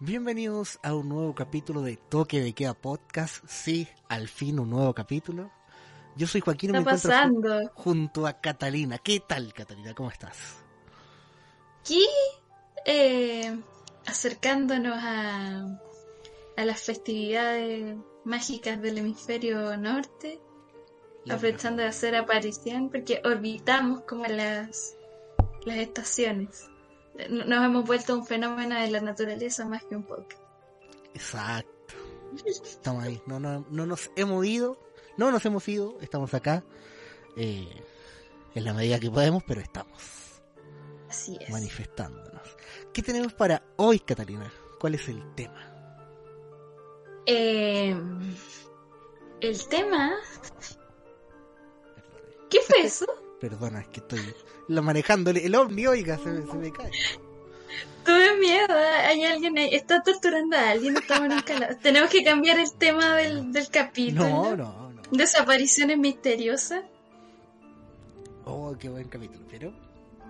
Bienvenidos a un nuevo capítulo de Toque de Queda Podcast. Sí, al fin un nuevo capítulo. Yo soy Joaquín y me encuentro pasando? junto a Catalina. ¿Qué tal, Catalina? ¿Cómo estás? Aquí, eh, acercándonos a, a las festividades mágicas del hemisferio norte, La aprovechando de hacer aparición, porque orbitamos como las, las estaciones. Nos hemos vuelto un fenómeno de la naturaleza más que un podcast. Exacto. Estamos ahí. No, no, no nos hemos ido. No nos hemos ido. Estamos acá. eh, en la medida que podemos, pero estamos Así es. manifestándonos. ¿Qué tenemos para hoy, Catalina? ¿Cuál es el tema? Eh, el tema... ¿Qué fue eso? Perdona, es que estoy lo manejando el, ovni, oiga, se, me- se me cae. Tuve miedo, hay alguien ahí, está torturando a alguien, estamos en un cala- Tenemos que cambiar el tema del, del capítulo. No, no, no. Desapariciones misteriosas. Oh, qué buen capítulo, pero.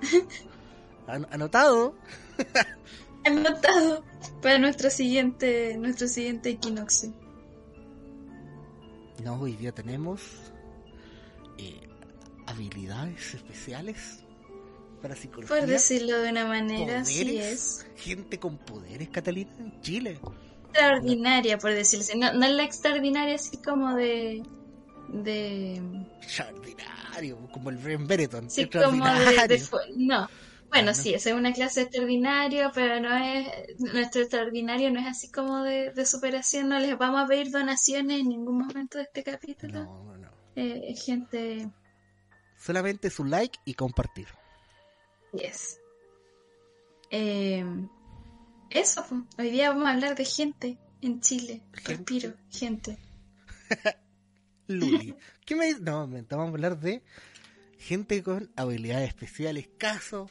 An- anotado. Anotado para nuestro siguiente, nuestro siguiente equinoccio. No, hoy día tenemos eh, habilidades especiales para psicología. Por decirlo de una manera, poderes, es. Gente con poderes, Catalina, en Chile. Extraordinaria, por decirlo así. No, no es la extraordinaria así como de... de Extraordinario, como el Bren Bereton. sí, como de, No. Bueno, Ah, no. sí, esa es una clase extraordinaria, pero no es... Nuestro extraordinario no es así como de, de superación. No les vamos a pedir donaciones en ningún momento de este capítulo. No, no, no. Eh, gente... Solamente su like y compartir. Yes. Eh, eso, hoy día vamos a hablar de gente en Chile. Gente. Respiro, gente. Luli. ¿Qué me dice? No, vamos a hablar de gente con habilidades especiales, casos.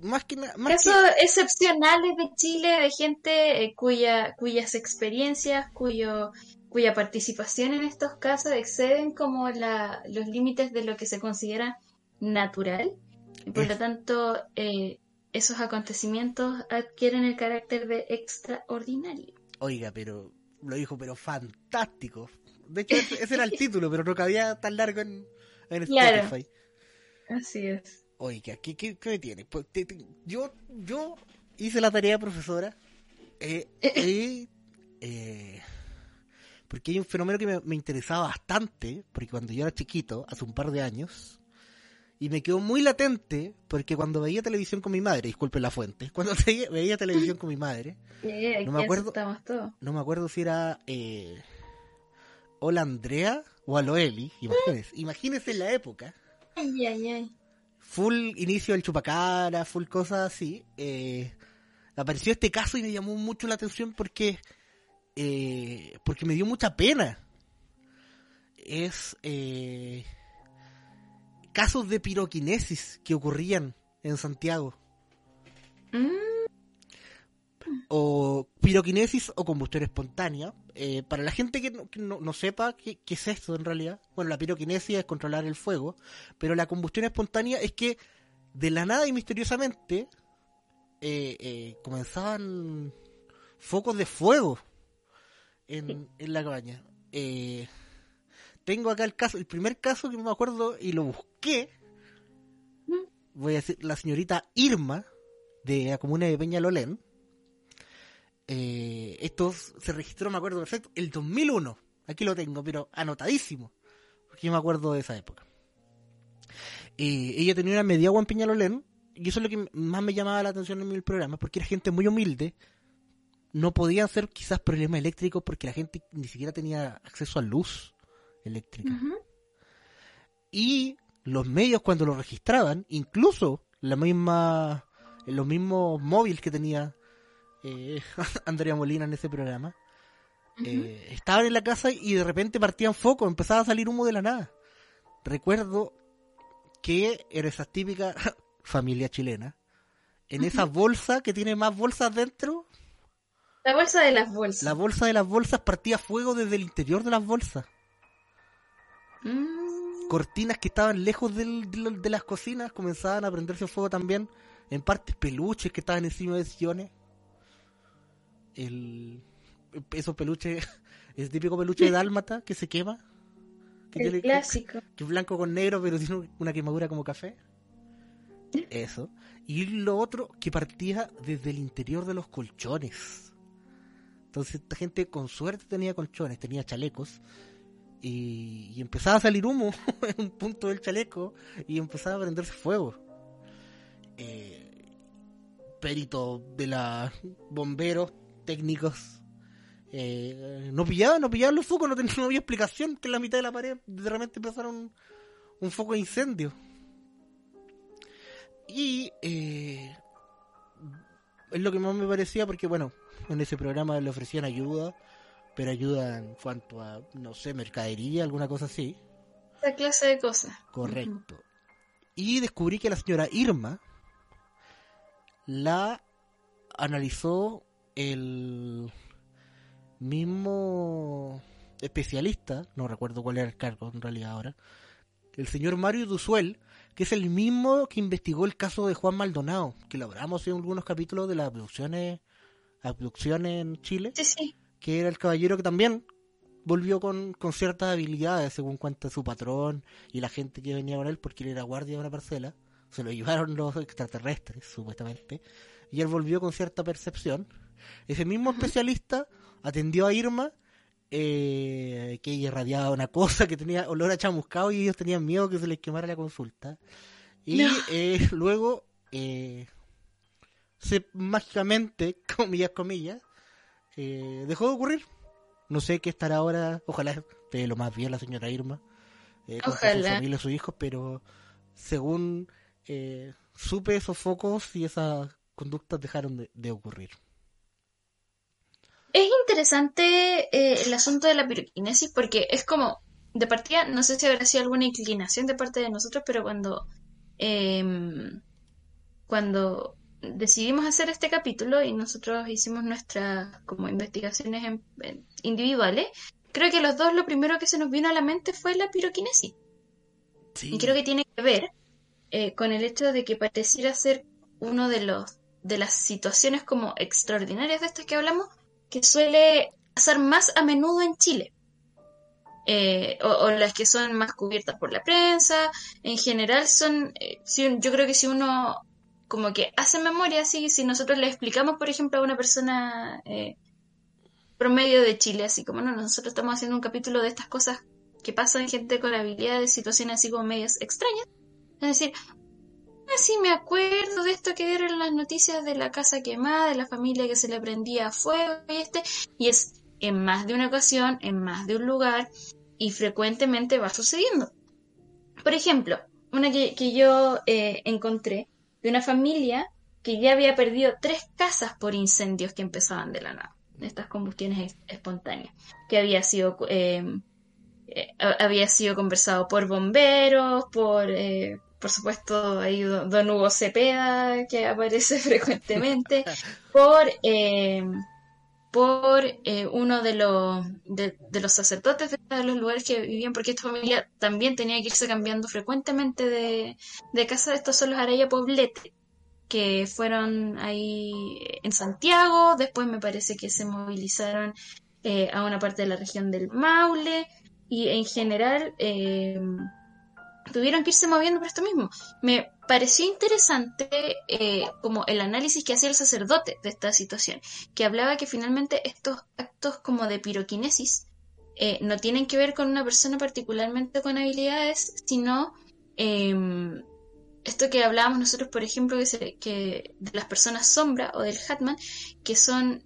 Más que nada. Casos excepcionales de Chile, de gente eh, cuya, cuyas experiencias, cuyo, cuya participación en estos casos exceden como la, los límites de lo que se considera natural. Y por lo tanto, eh, esos acontecimientos adquieren el carácter de extraordinario. oiga, pero. Lo dijo, pero fantástico. De hecho, ese, ese era el título, pero no cabía tan largo en, en Claro. Spotify. Así es. Oiga, ¿qué, qué, qué me tiene? Pues, te- te- yo, yo hice la tarea, profesora. eh, y, eh, porque hay un fenómeno que me, me interesaba bastante, porque cuando yo era chiquito, hace un par de años, y me quedó muy latente, porque cuando veía televisión con mi madre, disculpe la fuente, cuando veía, veía televisión con mi madre, Eh, No me acuerdo. no me acuerdo si era eh, Hola Andrea o Aloeli, imagínense, imagínense en la época, Ay, ay, ay. full inicio del chupacara, full cosas así, eh, apareció este caso y me llamó mucho la atención porque eh, porque me dio mucha pena. Es eh, casos de piroquinesis que ocurrían en Santiago. Mm, o piroquinesis o combustión espontánea. Eh, para la gente que, no, que no- no sepa qué, qué es esto en realidad, bueno, la piroquinesis es controlar el fuego, pero la combustión espontánea es que de la nada y misteriosamente eh, eh, comenzaban focos de fuego en, la cabaña. Eh, tengo acá el caso, el primer caso que me acuerdo y lo busqué. Voy a decir, la señorita Irma, de la comuna de Peñalolén. Eh, esto se registró, me acuerdo perfecto, el 2001. Aquí lo tengo, pero anotadísimo. Porque yo me acuerdo de esa época. Eh, ella tenía una media agua en Peñalolén. Y eso es lo que más me llamaba la atención en el programa. Porque era gente muy humilde. No podían ser quizás problemas eléctricos porque la gente ni siquiera tenía acceso a luz eléctrica. Y los medios cuando lo registraban, incluso la misma, los mismos móviles que tenía eh, Andrea Molina en ese programa, eh, estaban en la casa y de repente partían focos, empezaba a salir humo de la nada. Recuerdo que era esa típica familia chilena, en esa bolsa que tiene más bolsas dentro, La bolsa de las bolsas. la bolsa de las bolsas partía fuego desde el interior de las bolsas. Mm, cortinas que estaban lejos del- de, la- de las cocinas comenzaban a prenderse fuego también. En partes peluches que estaban encima de sillones. el esos peluches, ese típico peluche de dálmata que se quema. Que el clásico. Que, es blanco con negro, pero tiene una quemadura como café. Eso. Y lo otro, que partía desde el interior de los colchones. Entonces, esta gente con suerte tenía colchones, tenía chalecos. Y, y empezaba a salir humo en un punto del chaleco y empezaba a prenderse fuego. Eh, peritos de la bomberos técnicos eh, no pillaban, no pillaban los focos, no, tenía, no había explicación que en la mitad de la pared de repente empezaron un foco de incendio. Y eh, es lo que más me parecía porque, bueno, en ese programa le ofrecían ayuda, pero ayuda en cuanto a, no sé, mercadería, alguna cosa así. Esa clase de cosas. Correcto. Y descubrí que la señora Irma la analizó el mismo especialista, no recuerdo cuál era el cargo en realidad ahora, el señor Mario Dusuel, que es el mismo que investigó el caso de Juan Maldonado, que lo hablamos en algunos capítulos de las abducciones, abducciones en Chile, que era el caballero que también volvió con, con ciertas habilidades, según cuenta su patrón y la gente que venía con él, porque él era guardia de una parcela, se lo llevaron los extraterrestres, supuestamente, y él volvió con cierta percepción. Ese mismo especialista atendió a Irma, eh, que ella irradiaba una cosa que tenía olor a chamuscado y ellos tenían miedo que se les quemara la consulta. Y eh, luego, eh, se mágicamente, comillas, comillas, eh, dejó de ocurrir. No sé qué estará ahora, ojalá esté lo más bien la señora Irma, con su familia y sus hijos, pero según supe esos focos y esas conductas dejaron de ocurrir. Es interesante eh, el asunto de la piroquinesis porque es como, de partida, no sé si habrá sido alguna inclinación de parte de nosotros, pero cuando, em, cuando decidimos hacer este capítulo y nosotros hicimos nuestras como investigaciones individuales, creo que los dos lo primero que se nos vino a la mente fue la piroquinesis. Y creo que tiene que ver eh, con el hecho de que pareciera ser uno de los de las situaciones como extraordinarias de estas que hablamos que suele pasar más a menudo en Chile. Eh, o, las que son más cubiertas por la prensa, en general son, eh, si, yo creo que si uno como que hace memoria, así, si nosotros le explicamos, por ejemplo, a una persona eh, promedio de Chile, así como no, nosotros estamos haciendo un capítulo de estas cosas que pasan gente con habilidades, situaciones así como medias extrañas, es decir, sí me acuerdo de esto que dieron las noticias de la casa quemada, de la familia que se le prendía fuego y este, y es en más de una ocasión, en más de un lugar, y frecuentemente va sucediendo. Por ejemplo, una que, yo eh, encontré de una familia que ya había perdido tres casas por incendios que empezaban de la nada, estas combustiones espontáneas, que había sido eh, eh, había sido conversado por bomberos, por por supuesto, hay Don Hugo Cepeda, que aparece frecuentemente, por, eh, por eh, uno de los, de, los sacerdotes de los lugares que vivían, porque esta familia también tenía que irse cambiando frecuentemente de, de casa. Estos son los Araya Poblete, que fueron ahí en Santiago, después me parece que se movilizaron eh, a una parte de la región del Maule, y en general tuvieron que irse moviendo por esto mismo. Me pareció interesante eh, como el análisis que hacía el sacerdote de esta situación, que hablaba que finalmente estos actos como de piroquinesis eh, no tienen que ver con una persona particularmente con habilidades, sino em, esto que hablábamos nosotros, por ejemplo, que, que de las personas sombra o del Hatman, que son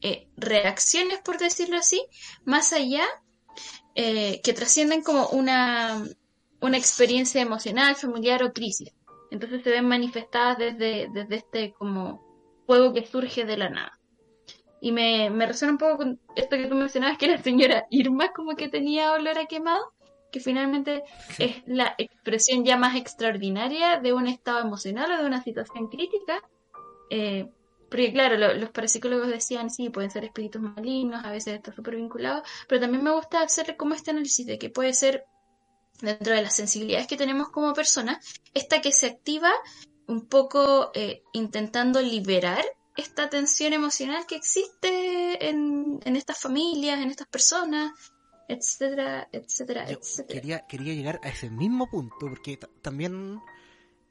eh, reacciones, por decirlo así, más allá, que trascienden como una, una experiencia emocional, familiar o crisis. Entonces se ven manifestadas desde, desde este como juego que surge de la nada. Y me, me resuena un poco con esto que tú mencionabas, que la señora Irma como que tenía olor a quemado, que finalmente es la expresión ya más extraordinaria de un estado emocional o de una situación crítica. Eh, porque claro, los parapsicólogos decían, sí, pueden ser espíritus malignos, a veces está súper vinculado, pero también me gusta hacer como este análisis de que puede ser dentro de las sensibilidades que tenemos como personas, esta que se activa un poco eh, intentando liberar esta tensión emocional que existe en, en estas familias, en estas personas, etcétera, etcétera, Yo etcétera. quería, quería llegar a ese mismo punto, porque ta- también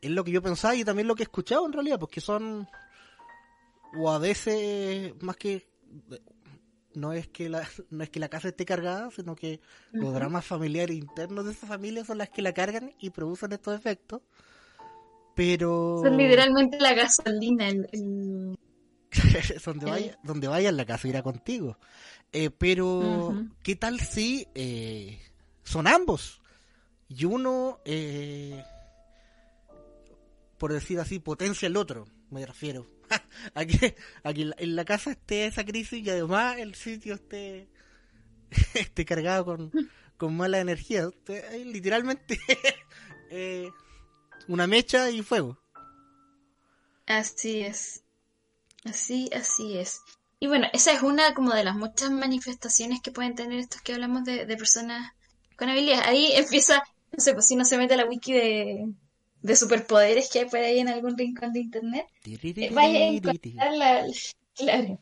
es lo que yo pensaba y también lo que he escuchado en realidad, porque son, o a veces, más que, no es que la, no es que la casa esté cargada, sino que los dramas familiares internos de esa familia son las que la cargan y producen estos efectos. Pero Son literalmente la gasolina, el, el- donde vaya, donde vaya la casa irá contigo. Eh, pero. ¿qué tal si eh, son ambos? Y uno, eh, por decir así, potencia el otro, me refiero. A que, a que en la- casa esté esa crisis y además el sitio esté, esté cargado con, con mala energía. Hay literalmente eh, una mecha y fuego. Así es. Así, así es. Y bueno, esa es una como de las muchas manifestaciones que pueden tener estos que hablamos de, de personas con habilidades. Ahí empieza, no sé, pues si no se mete a la wiki de, de superpoderes que hay por ahí en algún rincón de internet, eh, vaya a encontrar la, claro,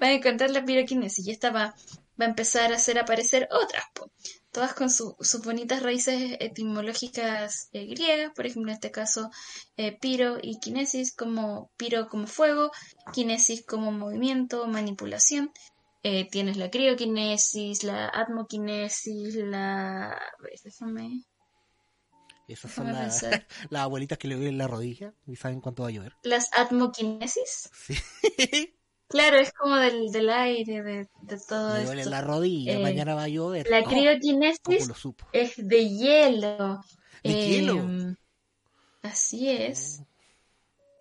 vaya a encontrar la piroquinesis y esta va, va a empezar a hacer aparecer otras, po. todas con su- sus bonitas raíces etimológicas eh, griegas, por ejemplo, en este caso, eh, piro y kinesis, como piro como fuego, kinesis como movimiento, manipulación. Eh, tienes la crioquinesis, la atmoquinesis, la... déjame, Esas son las, las abuelitas que le duelen la rodilla y saben cuánto va a llover. Las atmoquinesis. Sí. Claro, es como del, del aire, de, de todo Me duele esto. la rodilla, Eh, mañana va a llover. La Oh, ¿Cómo crioquinesis supo? es de hielo. ¿De hielo? Em, Así es.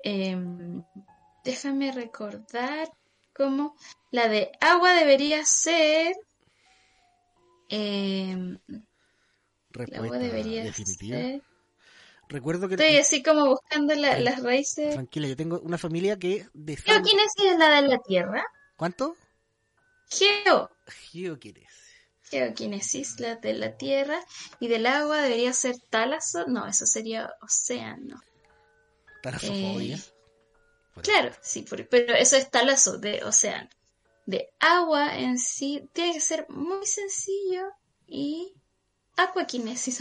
Em, déjame recordar cómo la de agua debería ser. Respuesta definitiva. ser. Recuerdo que... Estoy así como buscando la- las raíces. Tranquila, yo tengo una familia que... De Geoquinesis es la de la tierra. ¿Cuánto? Geo. Geoquinesis. Geoquinesis, la de la tierra. Y del agua debería ser talazo. No, eso sería océano. Talasofobia. Eh, Claro, sí, pero eso es talazo de océano. De agua en sí tiene que ser muy sencillo y aquaquinesis.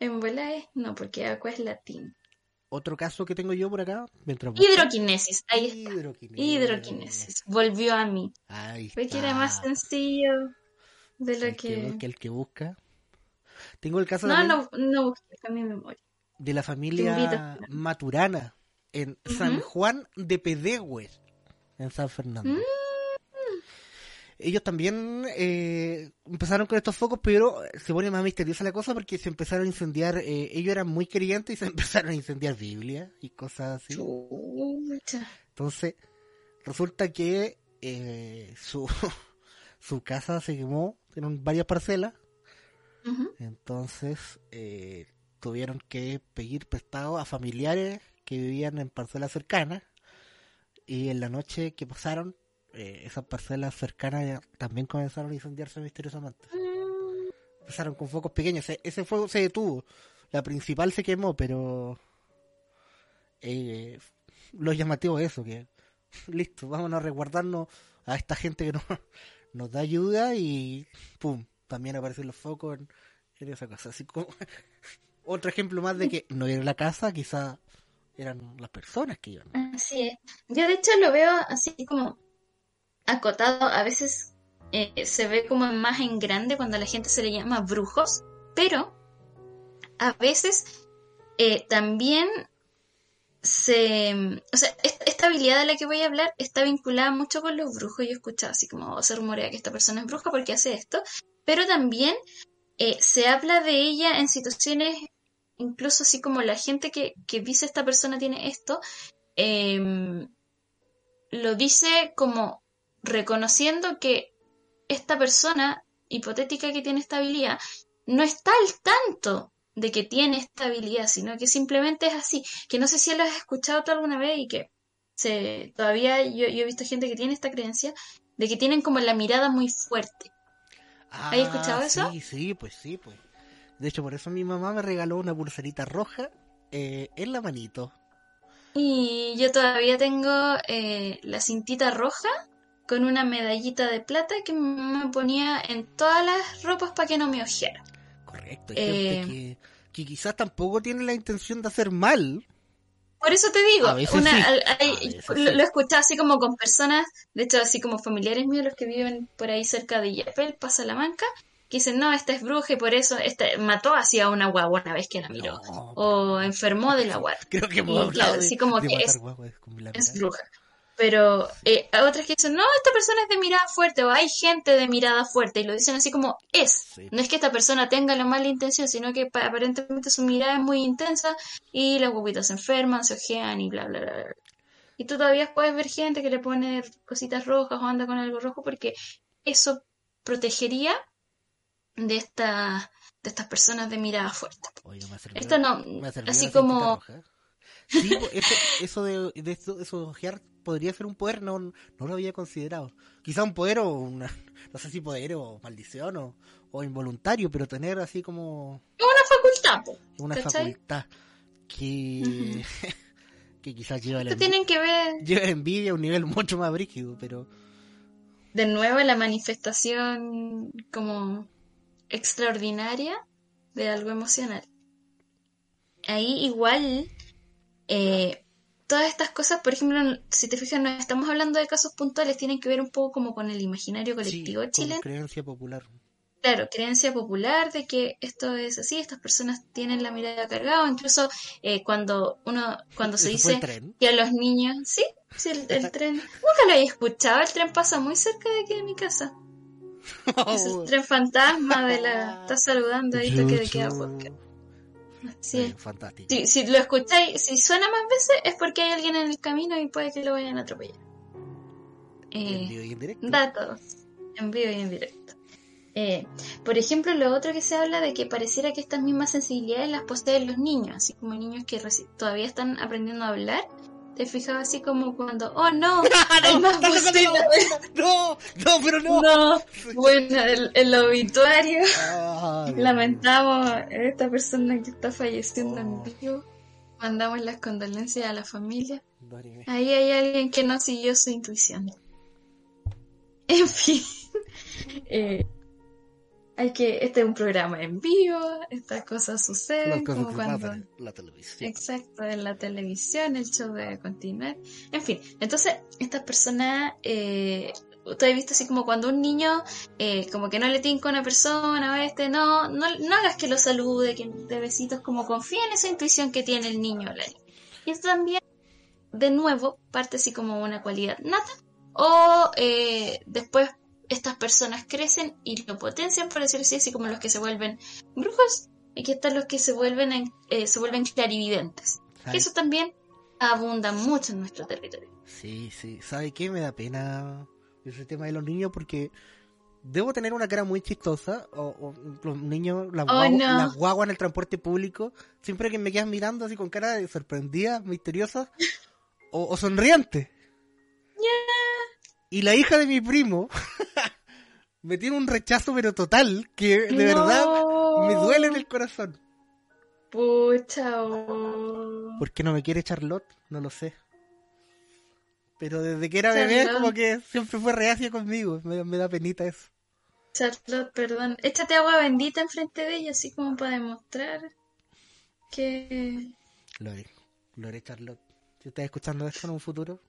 En bola es no, porque agua es latín. Otro caso que tengo yo por acá, mientras Hidroquinesis, ahí está. Hidroquinesis. Hidroquinesis, volvió a mí. Ahí Fue que era está. más sencillo de lo El que, que... el que busca. Tengo el caso No, también no, no busqué con mi memoria. de la familia. Maturana en San. Juan de Pedehue, en San Fernando. Mm. Ellos también eh, empezaron con estos focos, pero se pone más misteriosa la cosa porque se empezaron a incendiar. eh, ellos eran muy creyentes y se empezaron a incendiar Biblia y cosas así. Entonces, resulta que eh, su, su casa se quemó, tienen varias parcelas, entonces tuvieron que pedir prestado a familiares que vivían en parcelas cercanas y en la noche que pasaron, eh, esas parcelas cercanas ya también comenzaron a incendiarse misteriosamente. Mm, Empezaron con focos pequeños, ese, fuego se detuvo, la principal se quemó, pero eh, lo llamativo es eso, que listo, vámonos a resguardarnos a esta gente que nos, nos da ayuda y pum, también aparecen los focos en, en esa casa. Así como otro ejemplo más de que no era la casa, quizá eran las personas que iban. Así es. Yo de hecho lo veo así como acotado. A veces eh, se ve como más en grande cuando a la gente se le llama brujos, pero a veces eh, también se... O sea, esta, habilidad de la que voy a hablar está vinculada mucho con los brujos. Yo he escuchado así como "Oh, se rumorea que esta persona es bruja porque hace esto, pero también eh, se habla de ella en situaciones incluso así como la gente que, que dice esta persona tiene esto, em, lo dice como reconociendo que esta persona hipotética que tiene esta habilidad no está al tanto de que tiene esta habilidad, sino que simplemente es así, que no sé si lo has escuchado tú alguna vez y que se, todavía yo, yo he visto gente que tiene esta creencia de que tienen como la mirada muy fuerte. Ah, ¿Has escuchado eso? Sí, sí, pues sí, pues. De hecho, por eso mi mamá me regaló una pulserita roja eh, en la manito. Y yo todavía tengo eh, la cintita roja con una medallita de plata que me ponía en todas las ropas para que no me ojeara. Correcto, hay gente Eh, que, que quizás tampoco tiene la intención de hacer mal. Por eso te digo, una, sí. al- hay- lo, lo he escuchado así como con personas, de hecho así como familiares míos, los que viven por ahí cerca de Yapel, pasa la manca, que dicen, no, esta es bruja y por eso esta mató así a una guagua una vez que la miró, No, o enfermó de la guagua. Creo que y claro, así como de que es- la es bruja. Pero eh, hay otras que dicen, no, esta persona es de mirada fuerte, o hay gente de mirada fuerte, y lo dicen así como es. No es que esta persona tenga la mala intención, sino que pa- aparentemente su mirada es muy intensa y las guaguitas se enferman, se ojean y bla, bla, bla, bla. Y tú todavía puedes ver gente que le pone cositas rojas o anda con algo rojo porque eso protegería de, esta, de estas personas de mirada fuerte. Oye, me ha servido- Esto no, me así como... Sí, eso, eso de, eso de ojear podría ser un poder, no, no lo había considerado. Quizá un poder o una, no sé si poder o maldición o, o involuntario, pero tener así como Una facultad, po. una ¿Cachai? facultad que, que quizás lleva la tienen que ver lleva envidia a un nivel mucho más brígido, pero de nuevo la manifestación como extraordinaria de algo emocional. Ahí igual, eh, todas estas cosas, por ejemplo, si te fijas, no estamos hablando de casos puntuales, tienen que ver un poco como con el imaginario colectivo sí, chileno. creencia popular. Claro, creencia popular de que esto es así, estas personas tienen la mirada cargada, incluso eh, cuando uno, cuando se dice que a los niños, sí, sí, el, el tren, nunca lo había escuchado, el tren pasa muy cerca de aquí de mi casa. Es el tren fantasma de la. Está saludando ahí, toque de queda podcast. Es. Eh, fantástico. Si, si lo escucháis, si suena más veces, es porque hay alguien en el camino y puede que lo vayan a atropellar. En Eh, vivo y en directo. datos en vivo y en directo. Eh, por ejemplo, lo otro que se habla de que pareciera que estas mismas sensibilidades las poseen los niños, así como niños que todavía están aprendiendo a hablar. Te fijas así como cuando, oh no, hay más posibilidades. No, no, pero no. No, bueno, el, el obituario. Ay, Lamentamos a esta persona que está falleciendo Oh. en vivo. Mandamos las condolencias a la familia. no. Ahí hay alguien que no siguió su intuición. En fin. eh, hay que. Este es un programa en vivo. Estas cosas suceden. cosas Como cuando. la televisión. Exacto, en la televisión, el show debe continuar. En fin, entonces, estas personas, eh, has visto así como cuando un niño, eh, como que no le tinca a una persona o este, no, no, no hagas que lo salude, que de besitos, como confía en esa intuición que tiene el niño o la niña. Y esto también, de nuevo, parte así como una cualidad nata, o eh, después estas personas crecen y lo potencian, por decirlo así, así como los que se vuelven brujos, y que están los que se vuelven, en- eh, se vuelven clarividentes. Eso también abunda mucho en nuestro territorio. Sí, sí. ¿Sabe qué? Me da pena ese tema de los niños porque debo tener una cara muy chistosa. O, o los niños, las, Oh, guagu- no. las guaguas en el transporte público, siempre que me quedan mirando así con cara de sorprendida, misteriosa o, o sonriente. Y la hija de mi primo me tiene un rechazo pero total que de verdad me duele en el corazón. Pucha, oh. ¿Por qué no me quiere Charlotte? No lo sé. Pero desde que era bebé, como que siempre fue reacia conmigo. Me, me da penita eso. Charlotte, perdón. Échate agua bendita enfrente de ella, así como para demostrar que... Lo haré. Lo haré, Charlotte. Si estás escuchando esto en un futuro,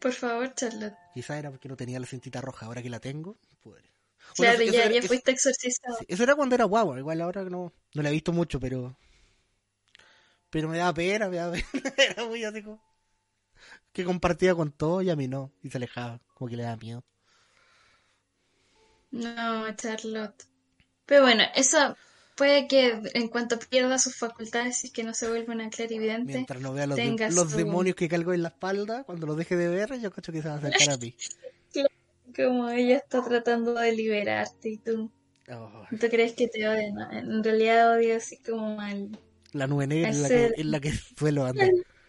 Por favor, Charlotte. quizá era porque no tenía la cintita roja. Ahora que la tengo. Bueno, Claro, ya, eso- ya fuiste exorcizado. sí, Eso era cuando era guagua. Igual ahora no, no la he visto mucho, pero. Pero me da pena, me da pena. Era muy así como. Que compartía con todo y a mí no. Y se alejaba. Como que le da miedo. No, Charlotte. Pero bueno, eso puede que en cuanto pierda sus facultades y que no se vuelva una clarividente. Mientras no vea los, de- tenga los su- demonios que cargo en la espalda, cuando los deje de ver, yo cacho que se va a acercar a mí. Como ella está tratando de liberarte y tú, Oh, tú crees que te odia, ¿no? En realidad odia así como al... la nube negra en la, que, en la que suelo andar.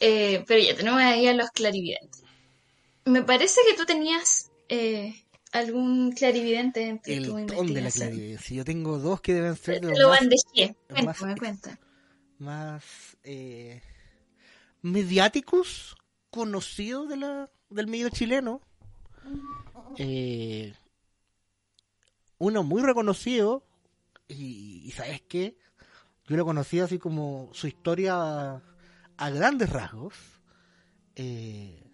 Eh, pero ya tenemos ahí a los clarividentes. Me parece que tú tenías eh, algún clarividente entre El tu don de la clarividencia. Yo tengo dos que deben ser de los lo más, bandejé. más- Cuéntame, cuenta. más, eh, mediáticos conocidos de la, del medio chileno. Eh, uno muy reconocido y, y ¿sabes qué? Yo lo conocí así como su historia a, a grandes rasgos. eh,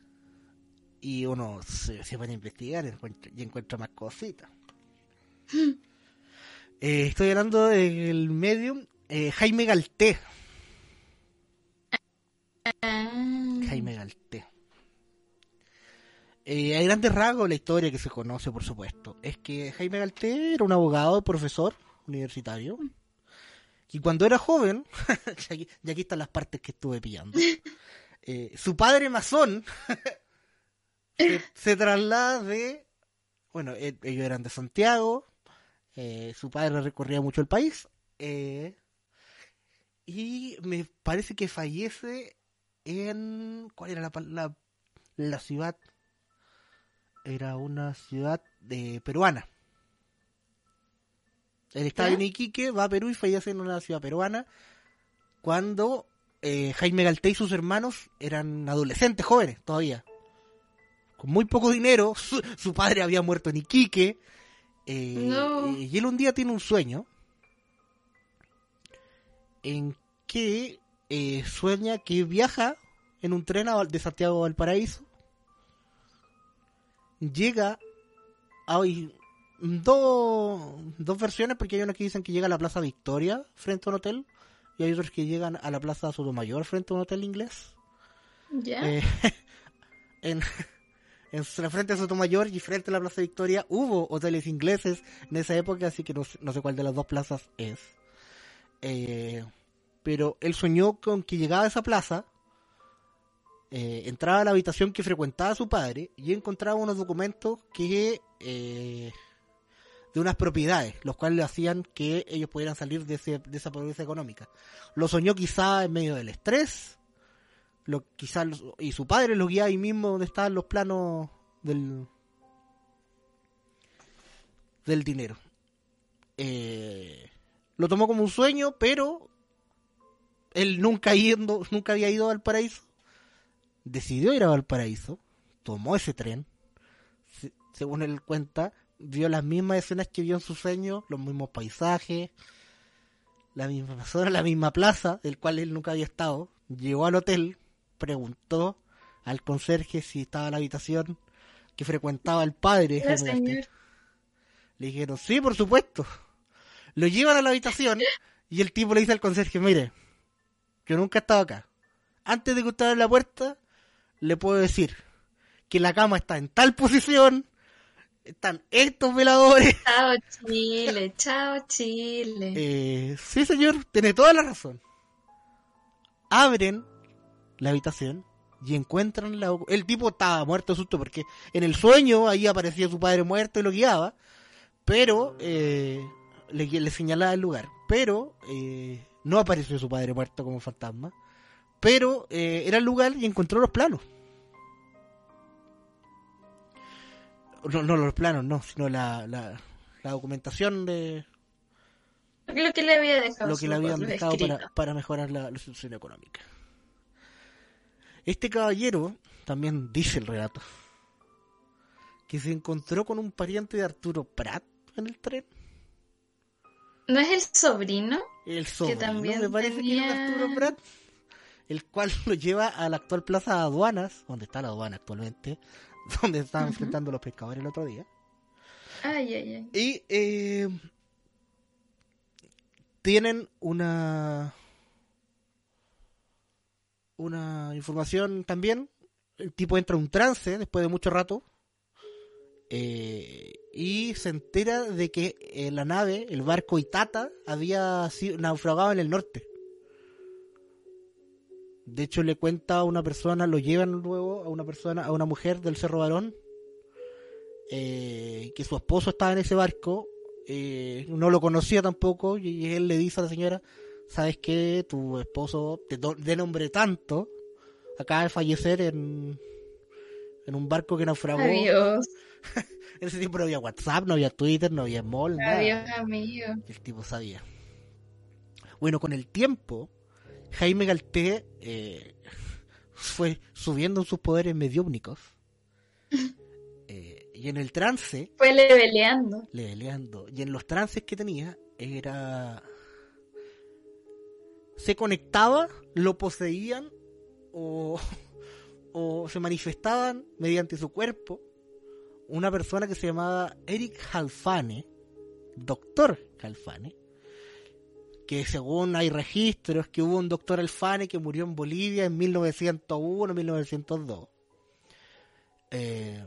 y uno se, se pone a investigar y encuentra, y encuentra más cositas. Eh, estoy hablando del medium eh, Jaime Galté. Ah, Jaime Galté. Eh, a grandes rasgos la historia que se conoce, por supuesto, es que Jaime Galté era un abogado, profesor universitario, y cuando era joven, y aquí, y aquí están las partes que estuve pillando, eh, su padre masón se, se traslada de, bueno, e- ellos eran de Santiago, eh, su padre recorría mucho el país, eh, y me parece que fallece en ¿cuál era la, la, la ciudad? Era una ciudad de peruana. Él estaba ¿Ya? en Iquique, va a Perú y fallece en una ciudad peruana cuando eh, Jaime Galté y sus hermanos eran adolescentes, jóvenes todavía. Con muy poco dinero, su, su padre había muerto en Iquique. eh, No. Y él un día tiene un sueño en que eh, sueña que viaja en un tren de Santiago a Valparaíso. Llega a dos, dos versiones, porque hay unas que dicen que llega a la Plaza Victoria frente a un hotel, y hay otros que llegan a la Plaza Sotomayor frente a un hotel inglés. Eh, en, en frente de Sotomayor y frente a la Plaza Victoria hubo hoteles ingleses en esa época, así que no, no sé cuál de las dos plazas es. Eh, pero él soñó con que llegaba a esa plaza, eh, entraba a la habitación que frecuentaba su padre y encontraba unos documentos que eh, de unas propiedades, los cuales le hacían que ellos pudieran salir de, de esa pobreza económica. Lo soñó quizá en medio del estrés, lo, quizás los- y su padre lo guiaba ahí mismo donde estaban los planos del del dinero. Eh, lo tomó como un sueño pero él nunca yendo nunca había ido al paraíso decidió ir a Valparaíso tomó ese tren. Se- según él cuenta vio las mismas escenas que vio en su sueño los mismos paisajes la misma zona, la misma plaza, del cual él nunca había estado. Llegó al hotel, preguntó al conserje si estaba en la habitación que frecuentaba el padre. Señor. Gasté. Le dijeron, sí, por supuesto. Lo llevan a la habitación y el tipo le dice al conserje, mire, yo nunca he estado acá. Antes de que usted abra la puerta, le puedo decir que la cama está en tal posición, están estos veladores, Chao Chile, chao Chile. Eh, sí, señor, tiene toda la razón. Abren la habitación y encuentran la... El tipo estaba muerto de susto porque en el sueño ahí aparecía su padre muerto y lo guiaba, pero eh, le, le señalaba el lugar. Pero eh, no apareció su padre muerto como fantasma, pero eh, era el lugar y encontró los planos. No, no los planos, no, sino la, la, la documentación de, Lo que le había dejado. lo que su le habían dejado para, para mejorar la, la situación económica. Este caballero, también dice el relato, que se encontró con un pariente de Arturo Prat en el tren. ¿No es el sobrino? El sobrino, también me parece que era Arturo Prat, el cual lo lleva a la actual plaza de aduanas, donde está la aduana actualmente, donde estaban Ujú. enfrentando los pescadores el otro día. Ay, ay, ay. Y eh, tienen una una información también. El tipo entra en un trance después de mucho rato eh, y se entera de que eh, la nave, el barco Itata, había sido naufragado en el norte. De hecho, le cuenta a una persona, lo llevan luego a una persona, a una mujer del Cerro Barón, eh, que su esposo estaba en ese barco, no lo conocía tampoco, y él le dice a la señora, ¿sabes qué? Tu esposo, de, de nombre tanto, acaba de fallecer en, en un barco que naufragó. Adiós. En ese tiempo no había WhatsApp, no había Twitter, no había mall, nada. Adiós, amigo. El tipo sabía. Bueno, con el tiempo, Jaime Galté eh, fue subiendo en sus poderes mediúmnicos. Eh, y en el trance, Fue leveleando. leveleando, y en los trances que tenía, era. Se conectaba, lo poseían o, o se manifestaban mediante su cuerpo una persona que se llamaba Eric Halfane, doctor Halfane, que según hay registros que hubo un doctor Alfane que murió en Bolivia en 1901-1902. Eh,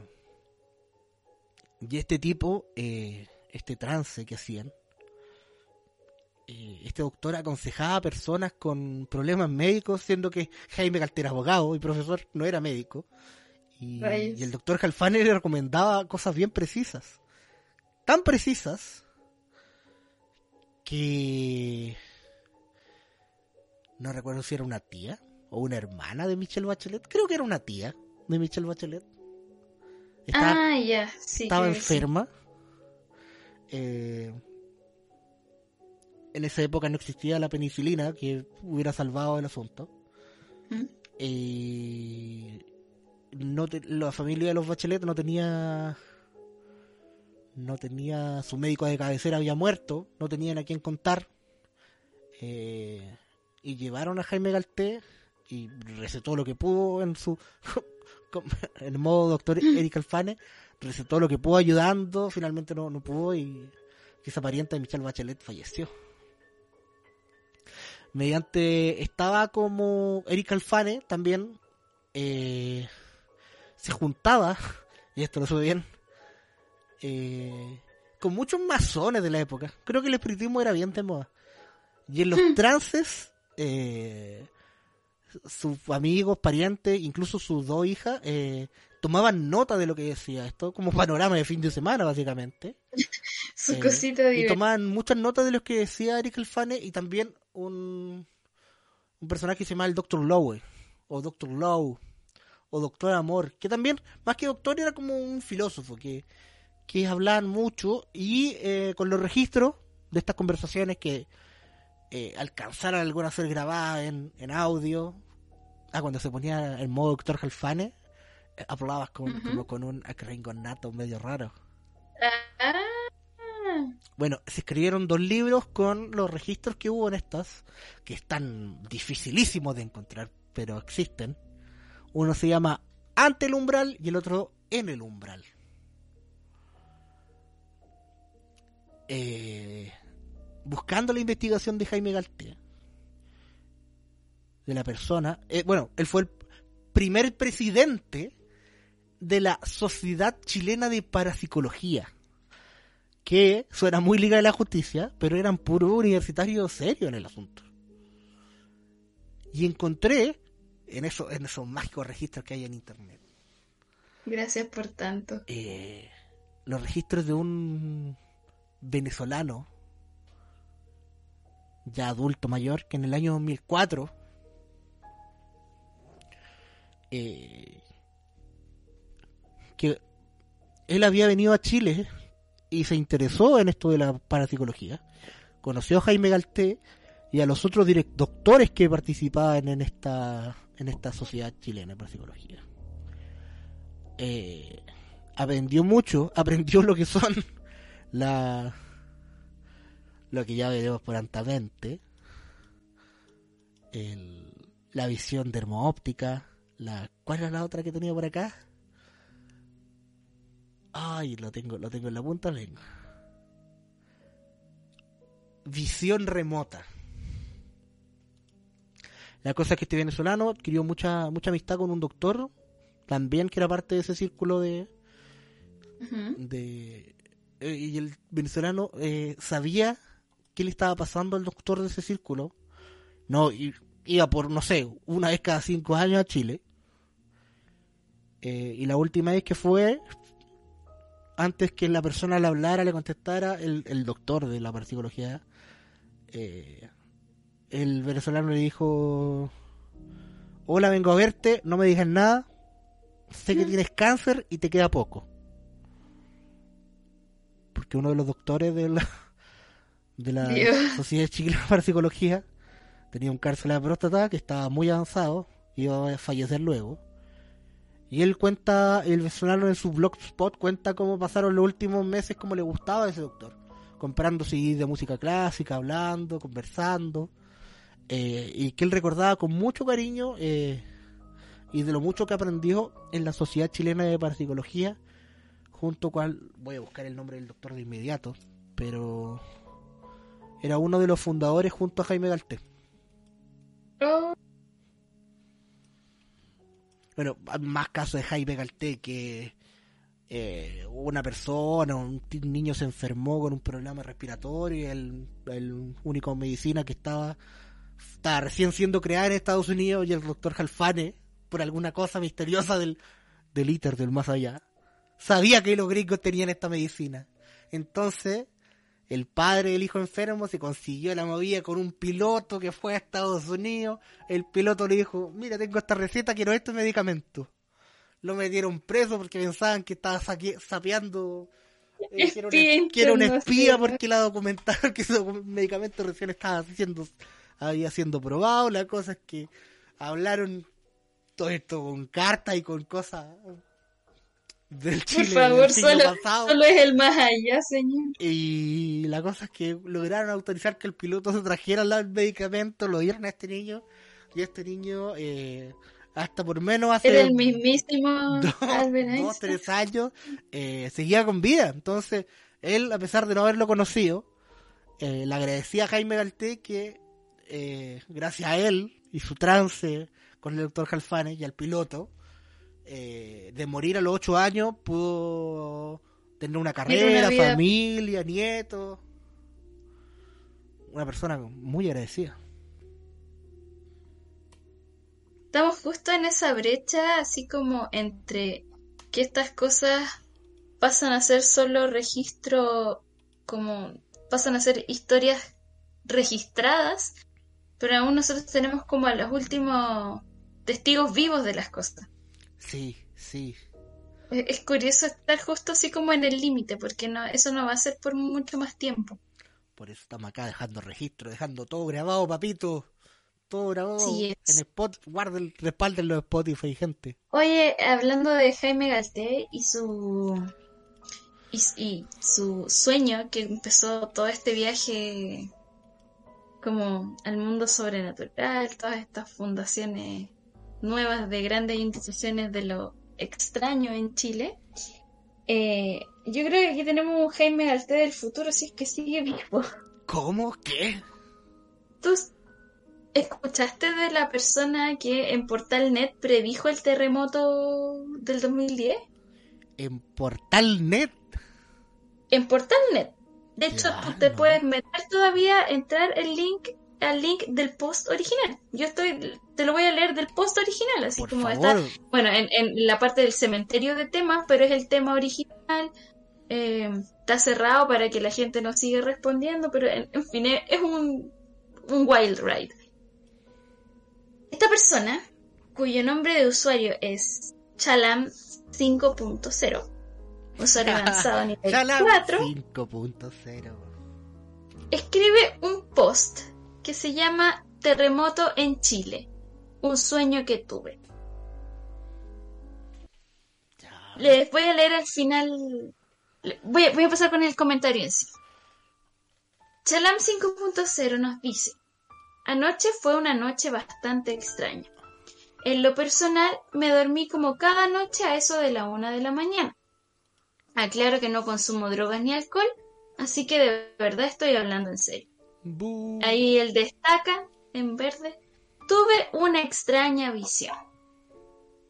y este tipo, eh, este trance que hacían, eh, este doctor aconsejaba a personas con problemas médicos, siendo que Jaime Galter era abogado y profesor no era médico. Y, el doctor Halfane le recomendaba cosas bien precisas. Tan precisas que no recuerdo si era una tía o una hermana de Michelle Bachelet. Creo que era una tía de Michelle Bachelet. Estaba, ah, ya, sí. estaba sí. enferma. Eh, en esa época no existía la penicilina que hubiera salvado el asunto. ¿Mm? Eh, no te- la familia de los Bachelet no tenía no tenía su médico de cabecera había muerto no tenían a quién contar eh, y llevaron a Jaime Galté y recetó lo que pudo en su en modo doctor Eric Alfane recetó lo que pudo ayudando finalmente no, no pudo y esa pariente de Michelle Bachelet falleció mediante estaba como Eric Alfane también eh, se juntaba y esto lo sube bien eh, con muchos masones de la época. Creo que el espiritismo era bien de moda. Y en los trances eh, sus amigos, parientes, incluso sus dos hijas, tomaban nota de lo que decía esto, como panorama de fin de semana, básicamente. Su Eh, cosita y divertida. tomaban muchas notas de lo que decía Eric Alfane y también un, un personaje que se llama el Dr. Lowe, o Dr. Lowe, o Doctor Amor, que también, más que doctor, era como un filósofo, que, que hablaban mucho y eh, con los registros de estas conversaciones que eh, alcanzaron algunas a ser grabadas en, en audio, ah, cuando se ponía en modo Doctor Alfane, eh, hablabas con, como con un acringonato medio raro. Ah, Bueno, se escribieron dos libros con los registros que hubo en estas, que están dificilísimos de encontrar, pero existen. Uno se llama Ante el umbral y el otro En el umbral. Eh, buscando la investigación de Jaime Galtea, de la persona, eh, bueno, él fue el primer presidente de la Sociedad Chilena de Parapsicología que suena muy ligada a la justicia, pero eran puros universitarios serios en el asunto. Y encontré en, eso, en esos mágicos registros que hay en internet gracias por tanto. eh, los registros de un venezolano ya adulto mayor que en el año 2004 eh, que él había venido a Chile y se interesó en esto de la parapsicología conoció a Jaime Galté y a los otros doctores que participaban en esta en esta sociedad chilena de parapsicología eh, aprendió mucho, aprendió lo que son la lo que ya veremos prontamente el, la visión dermoóptica la ¿cuál era la otra que tenía por acá? Ay lo tengo lo tengo en la punta de la lengua. Visión remota. La cosa es que este venezolano adquirió mucha mucha amistad con un doctor también que era parte de ese círculo de, de eh, y el venezolano eh, sabía qué le estaba pasando al doctor de ese círculo no y- iba por no sé una vez cada cinco años a Chile. Eh, y la última vez que fue antes que la persona le hablara le contestara el, el doctor de la parapsicología eh, el venezolano le dijo hola vengo a verte no me digas nada sé que tienes cáncer y te queda poco. Porque uno de los doctores de la, de la Dios. Sociedad Chilena para Psicología tenía un cáncer de próstata que estaba muy avanzado, iba a fallecer luego. Y él cuenta, el venezolano en su blogspot cuenta cómo pasaron los últimos meses, cómo le gustaba a ese doctor. Comprando CDs de música clásica, hablando, conversando. eh, y que él recordaba con mucho cariño eh, y de lo mucho que aprendió en la Sociedad Chilena de Parapsicología, junto con, voy a buscar el nombre del doctor de inmediato, pero era uno de los fundadores junto a Jaime Galté. Bueno, más casos de Jaime Galté que eh, una persona, un, niño se enfermó con un problema respiratorio el, el único medicina que estaba, estaba recién siendo creada en Estados Unidos y el doctor Jalfane, por alguna cosa misteriosa del, del ITER, del más allá, sabía que los gringos tenían esta medicina. Entonces, el padre del hijo enfermo se consiguió la movida con un piloto que fue a Estados Unidos. El piloto le dijo, mira, tengo esta receta, quiero este medicamento. Lo metieron preso porque pensaban que estaba sapeando... eh, que, era un, que era un espía porque la documentaron que ese medicamento recién estaba siendo, había siendo probado. La cosa es que hablaron todo esto con cartas y con cosas del por favor, solo, solo es el más allá, señor. Y la cosa es que lograron autorizar que el piloto se trajera el medicamento, lo dieron a este niño, y este niño, eh, hasta por menos hace Era el mismísimo dos, dos, tres años, eh, seguía con vida. Entonces, él, a pesar de no haberlo conocido, eh, le agradecía a Jaime Galté que, eh, gracias a él y su trance con el doctor Jalfane y al piloto, eh, de morir a los ocho años, pudo tener una carrera, vida. familia, nietos. Una persona muy agradecida. Estamos justo en esa brecha, así como entre que estas cosas pasan a ser solo registro, como pasan a ser historias registradas, pero aún nosotros tenemos como a los últimos testigos vivos de las cosas. Sí, sí. Es curioso estar justo así como en el límite, porque no, eso no va a ser por mucho más tiempo. Por eso estamos acá dejando registro, dejando todo grabado, papito. Todo grabado Sí en Spot. Guarden, respalden los Spotify, gente. Oye, hablando de Jaime Galté y su y, y su sueño que empezó todo este viaje como al mundo sobrenatural, todas estas fundaciones nuevas de grandes instituciones de lo extraño en Chile. eh, yo creo que aquí tenemos un Jaime Galté del futuro si es que sigue vivo. ¿Cómo? ¿Qué? ¿Tú escuchaste de la persona que en Portalnet predijo el terremoto del 2010? En Portalnet. En Portalnet. De hecho, Ya, tú te no. puedes meter todavía, entrar el link al link del post original. Yo estoy, te lo voy a leer del post original, así Por como favor. está, bueno, en, en la parte del cementerio de temas, pero es el tema original. eh, está cerrado para que la gente no siga respondiendo, pero en, en fin, es, es un, un wild ride. Esta persona, cuyo nombre de usuario es Chalam 5.0, usuario avanzado nivel Chalam 4, 5.0. escribe un post que se llama Terremoto en Chile, un sueño que tuve. Les voy a leer al final. le- Voy a, voy a pasar con el comentario en sí. Chalam 5.0 nos dice: Anoche fue una noche bastante extraña. En lo personal, me dormí como cada noche a eso de la una de la mañana. Aclaro que no consumo drogas ni alcohol, así que de verdad estoy hablando en serio. Ahí él destaca, en verde, tuve una extraña visión.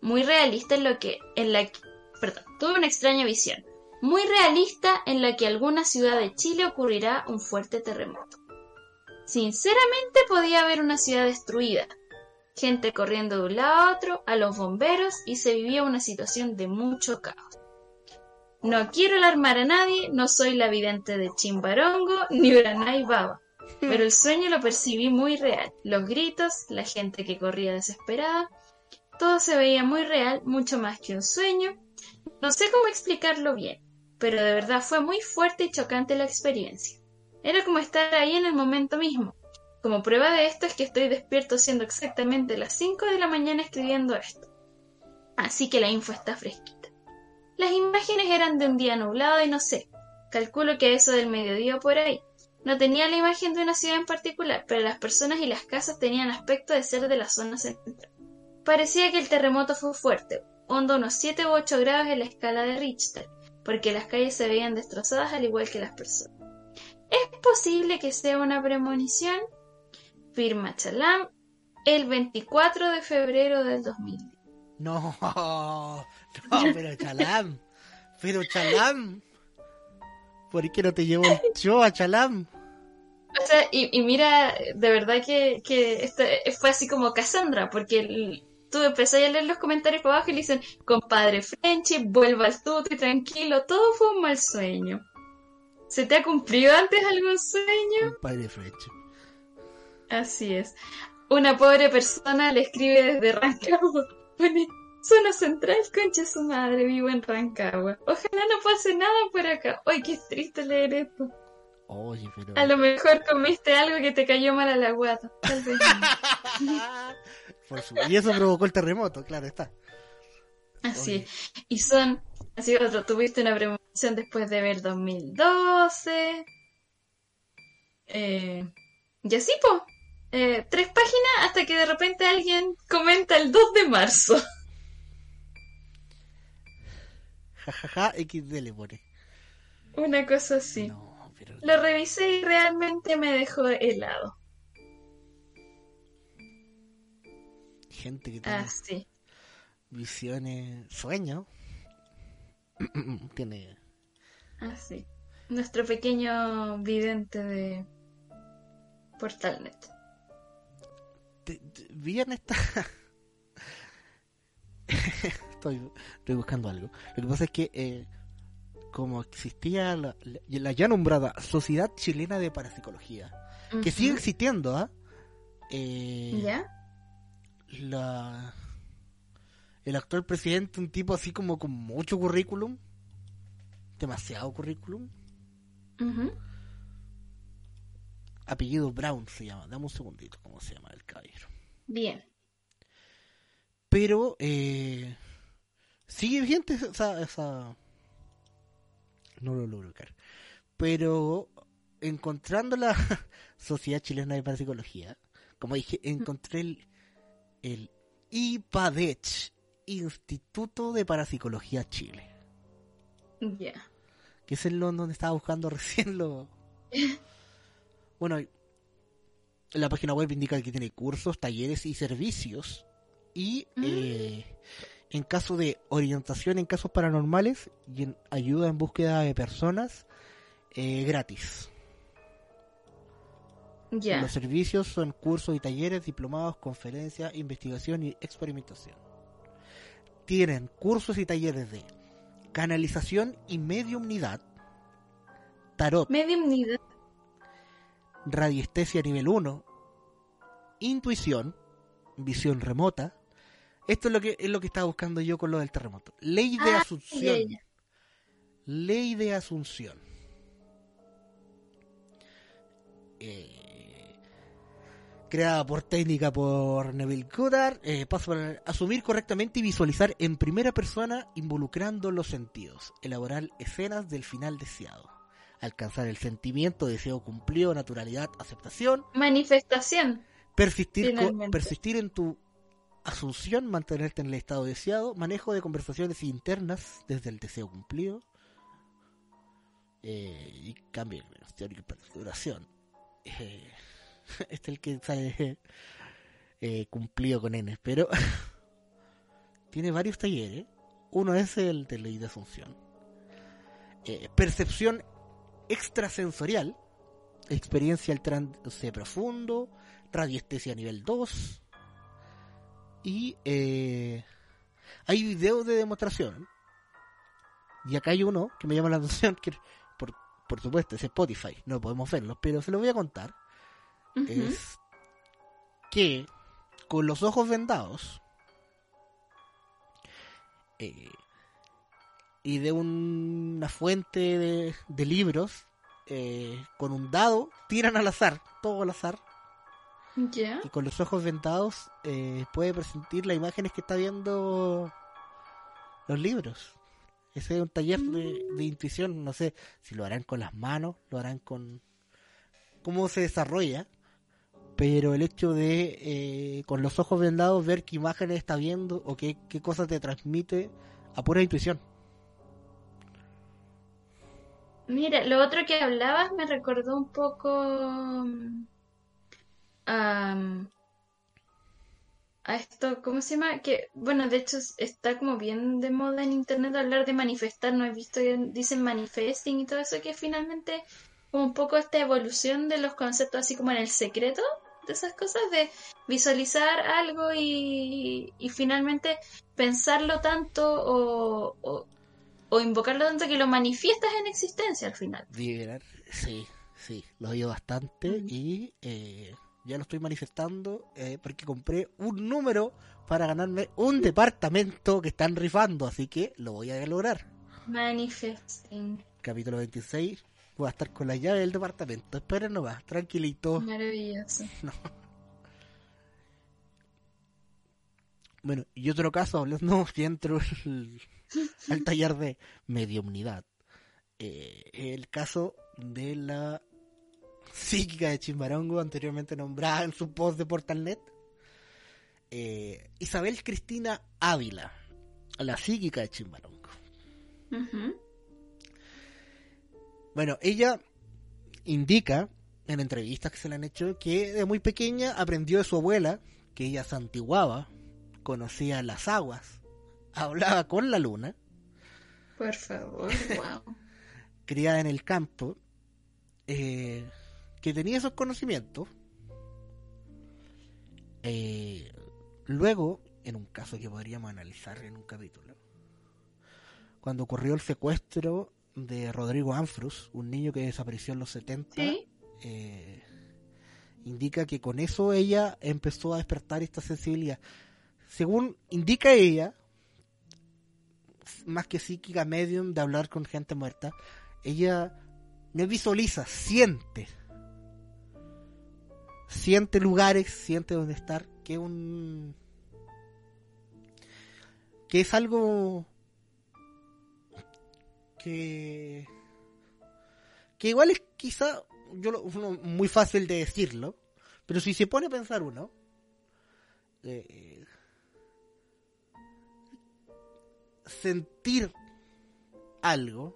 Muy realista en lo que, en la perdón, tuve una extraña visión. Muy realista en la que alguna ciudad de Chile ocurrirá un fuerte terremoto. Sinceramente podía haber una ciudad destruida, gente corriendo de un lado a otro, a los bomberos y se vivía una situación de mucho caos. No quiero alarmar a nadie, no soy la vidente de Chimbarongo ni Uranai Baba. Pero el sueño lo percibí muy real. Los gritos, la gente que corría desesperada. Todo se veía muy real, mucho más que un sueño. No sé cómo explicarlo bien, pero de verdad fue muy fuerte y chocante la experiencia. Era como estar ahí en el momento mismo. Como prueba de esto es que estoy despierto siendo exactamente las 5 de la mañana escribiendo esto. Así que la info está fresquita. Las imágenes eran de un día nublado y no sé. Calculo que eso del mediodía por ahí. No tenía la imagen de una ciudad en particular, pero las personas y las casas tenían aspecto de ser de la zona central. Parecía que el terremoto fue fuerte, hondo unos 7 u 8 grados en la escala de Richter, porque las calles se veían destrozadas al igual que las personas. ¿Es posible que sea una premonición? Firma Chalam el 24 de febrero del 2000. No, no, pero Chalam, pero Chalam, ¿por qué no te llevo yo a Chalam? O sea, y, mira, de verdad que, que esto fue así como Cassandra, porque tú empecé a leer los comentarios por abajo y le dicen, compadre Frenchy, vuelva al tuto y tranquilo, todo fue un mal sueño. ¿Se te ha cumplido antes algún sueño? Compadre Frenchy. Así es. Una pobre persona le escribe desde Rancagua. Zona central, concha su madre, vivo en Rancagua. Ojalá no pase nada por acá. Ay, qué triste leer esto. Oye, pero... A lo mejor comiste algo que te cayó mal a la guata. Tal vez. y eso provocó el terremoto, claro está. Así Y son, así otro, tuviste una premonición después de ver 2012. Eh, y así, po. Eh, tres páginas hasta que de repente alguien comenta el 2 de marzo. Jajaja, XD le pone. Una cosa así. Lo revisé y realmente me dejó helado. Gente que tiene ah, sí. visiones, sueños. tiene. Ah, sí. Nuestro pequeño vidente de Portalnet. Bien está. estoy, estoy buscando algo. Lo que pasa es que eh, como existía la, ya nombrada Sociedad Chilena de Parapsicología, que sigue existiendo, ¿ah? Eh, ¿Ya? La, el actual presidente, un tipo así como con mucho currículum, demasiado currículum. Apellido Brown se llama, dame un segundito, ¿cómo se llama el caballero? Bien. Pero eh, sigue vigente esa, esa no lo logro buscar. Pero encontrando la Sociedad Chilena de Parapsicología, como dije, encontré el, el IPADECH, Instituto de Parapsicología Chile. Ya. Que es el donde estaba buscando recién lo... bueno, la página web indica que tiene cursos, talleres y servicios. Y mm. eh, en caso de orientación en casos paranormales y en ayuda en búsqueda de personas eh, gratis. Los servicios son cursos y talleres, diplomados, conferencias, investigación y experimentación. Tienen cursos y talleres de canalización y mediumnidad, tarot, mediumnidad, radiestesia nivel 1, intuición, visión remota, esto es lo que es lo que estaba buscando yo con lo del terremoto. Ley de ah, Asunción. Ley de Asunción. Eh, creada por técnica por Neville Goddard, eh, paso para asumir correctamente y visualizar en primera persona involucrando los sentidos, elaborar escenas del final deseado, alcanzar el sentimiento, deseo cumplido, naturalidad, aceptación, manifestación, persistir, persistir en tu Asunción, mantenerte en el estado deseado. Manejo de conversaciones internas desde el deseo cumplido. Eh, y cambio menos teórico y duración. Eh, este es el que sale eh, cumplido con N, pero tiene varios talleres. Uno es el de ley de Asunción. percepción extrasensorial, experiencia al trance profundo, radiestesia nivel 2, y eh, hay videos de demostración. Y acá hay uno que me llama la atención, que por, por supuesto es Spotify, no podemos verlo, pero se lo voy a contar. Es que con los ojos vendados, eh, y de una fuente de, de libros eh, con un dado tiran al azar, todo al azar, Y con los ojos vendados eh, puede presentir las imágenes que está viendo los libros. Ese es un taller de, de intuición, no sé si lo harán con las manos, lo harán con cómo se desarrolla, pero el hecho de eh, con los ojos vendados ver qué imágenes está viendo o qué, qué cosas te transmite a pura intuición. Mira, lo otro que hablabas me recordó un poco am, a esto, ¿cómo se llama? Que, bueno, de hecho es- está como bien de moda en internet hablar de manifestar, ¿no he visto que dicen manifesting y todo eso, que finalmente como un poco esta evolución de los conceptos así como en el secreto de esas cosas, de visualizar algo y, y finalmente pensarlo tanto o, o, o invocarlo tanto que lo manifiestas en existencia al final. Sí, sí, lo oído bastante y eh, ya lo estoy manifestando eh, porque compré un número para ganarme un departamento que están rifando, así que lo voy a lograr. Manifesting. Capítulo 26, voy a estar con la llave del departamento, esperen nomás, tranquilito. Maravilloso. Bueno, y otro caso, hablando que entro al, al taller de mediumnidad, eh, el caso de la psíquica de Chimbarongo, anteriormente nombrada en su post de Portalnet, eh, Isabel Cristina Ávila, la psíquica de Chimbarongo. Bueno, ella indica en entrevistas que se le han hecho que de muy pequeña aprendió de su abuela, que ella se antiguaba, conocía las aguas, hablaba con la luna, Por favor, wow. criada en el campo, eh, que tenía esos conocimientos. Eh, luego, en un caso que podríamos analizar en un capítulo, cuando ocurrió el secuestro de Rodrigo Anfrus, un niño que desapareció en los 70, Sí. eh, indica que con eso ella empezó a despertar esta sensibilidad. Según indica ella, más que psíquica medium de hablar con gente muerta, ella no visualiza, siente. Siente lugares, siente dónde estar, que un que es algo que que igual es quizá yo lo- uno- muy fácil de decirlo, pero si se pone a pensar uno eh, sentir algo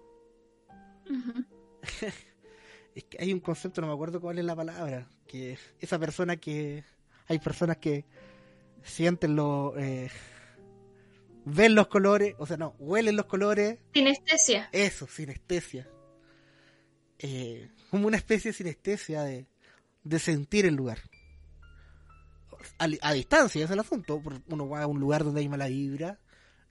es que hay un concepto, no me acuerdo cuál es la palabra, que esa persona que hay personas que sienten lo eh, ven los colores, o sea, no, huelen los colores, Sinestesia. eso, sinestesia. Eh, como una especie de sinestesia de, de sentir el lugar. A, distancia es el asunto, uno va a un lugar donde hay mala vibra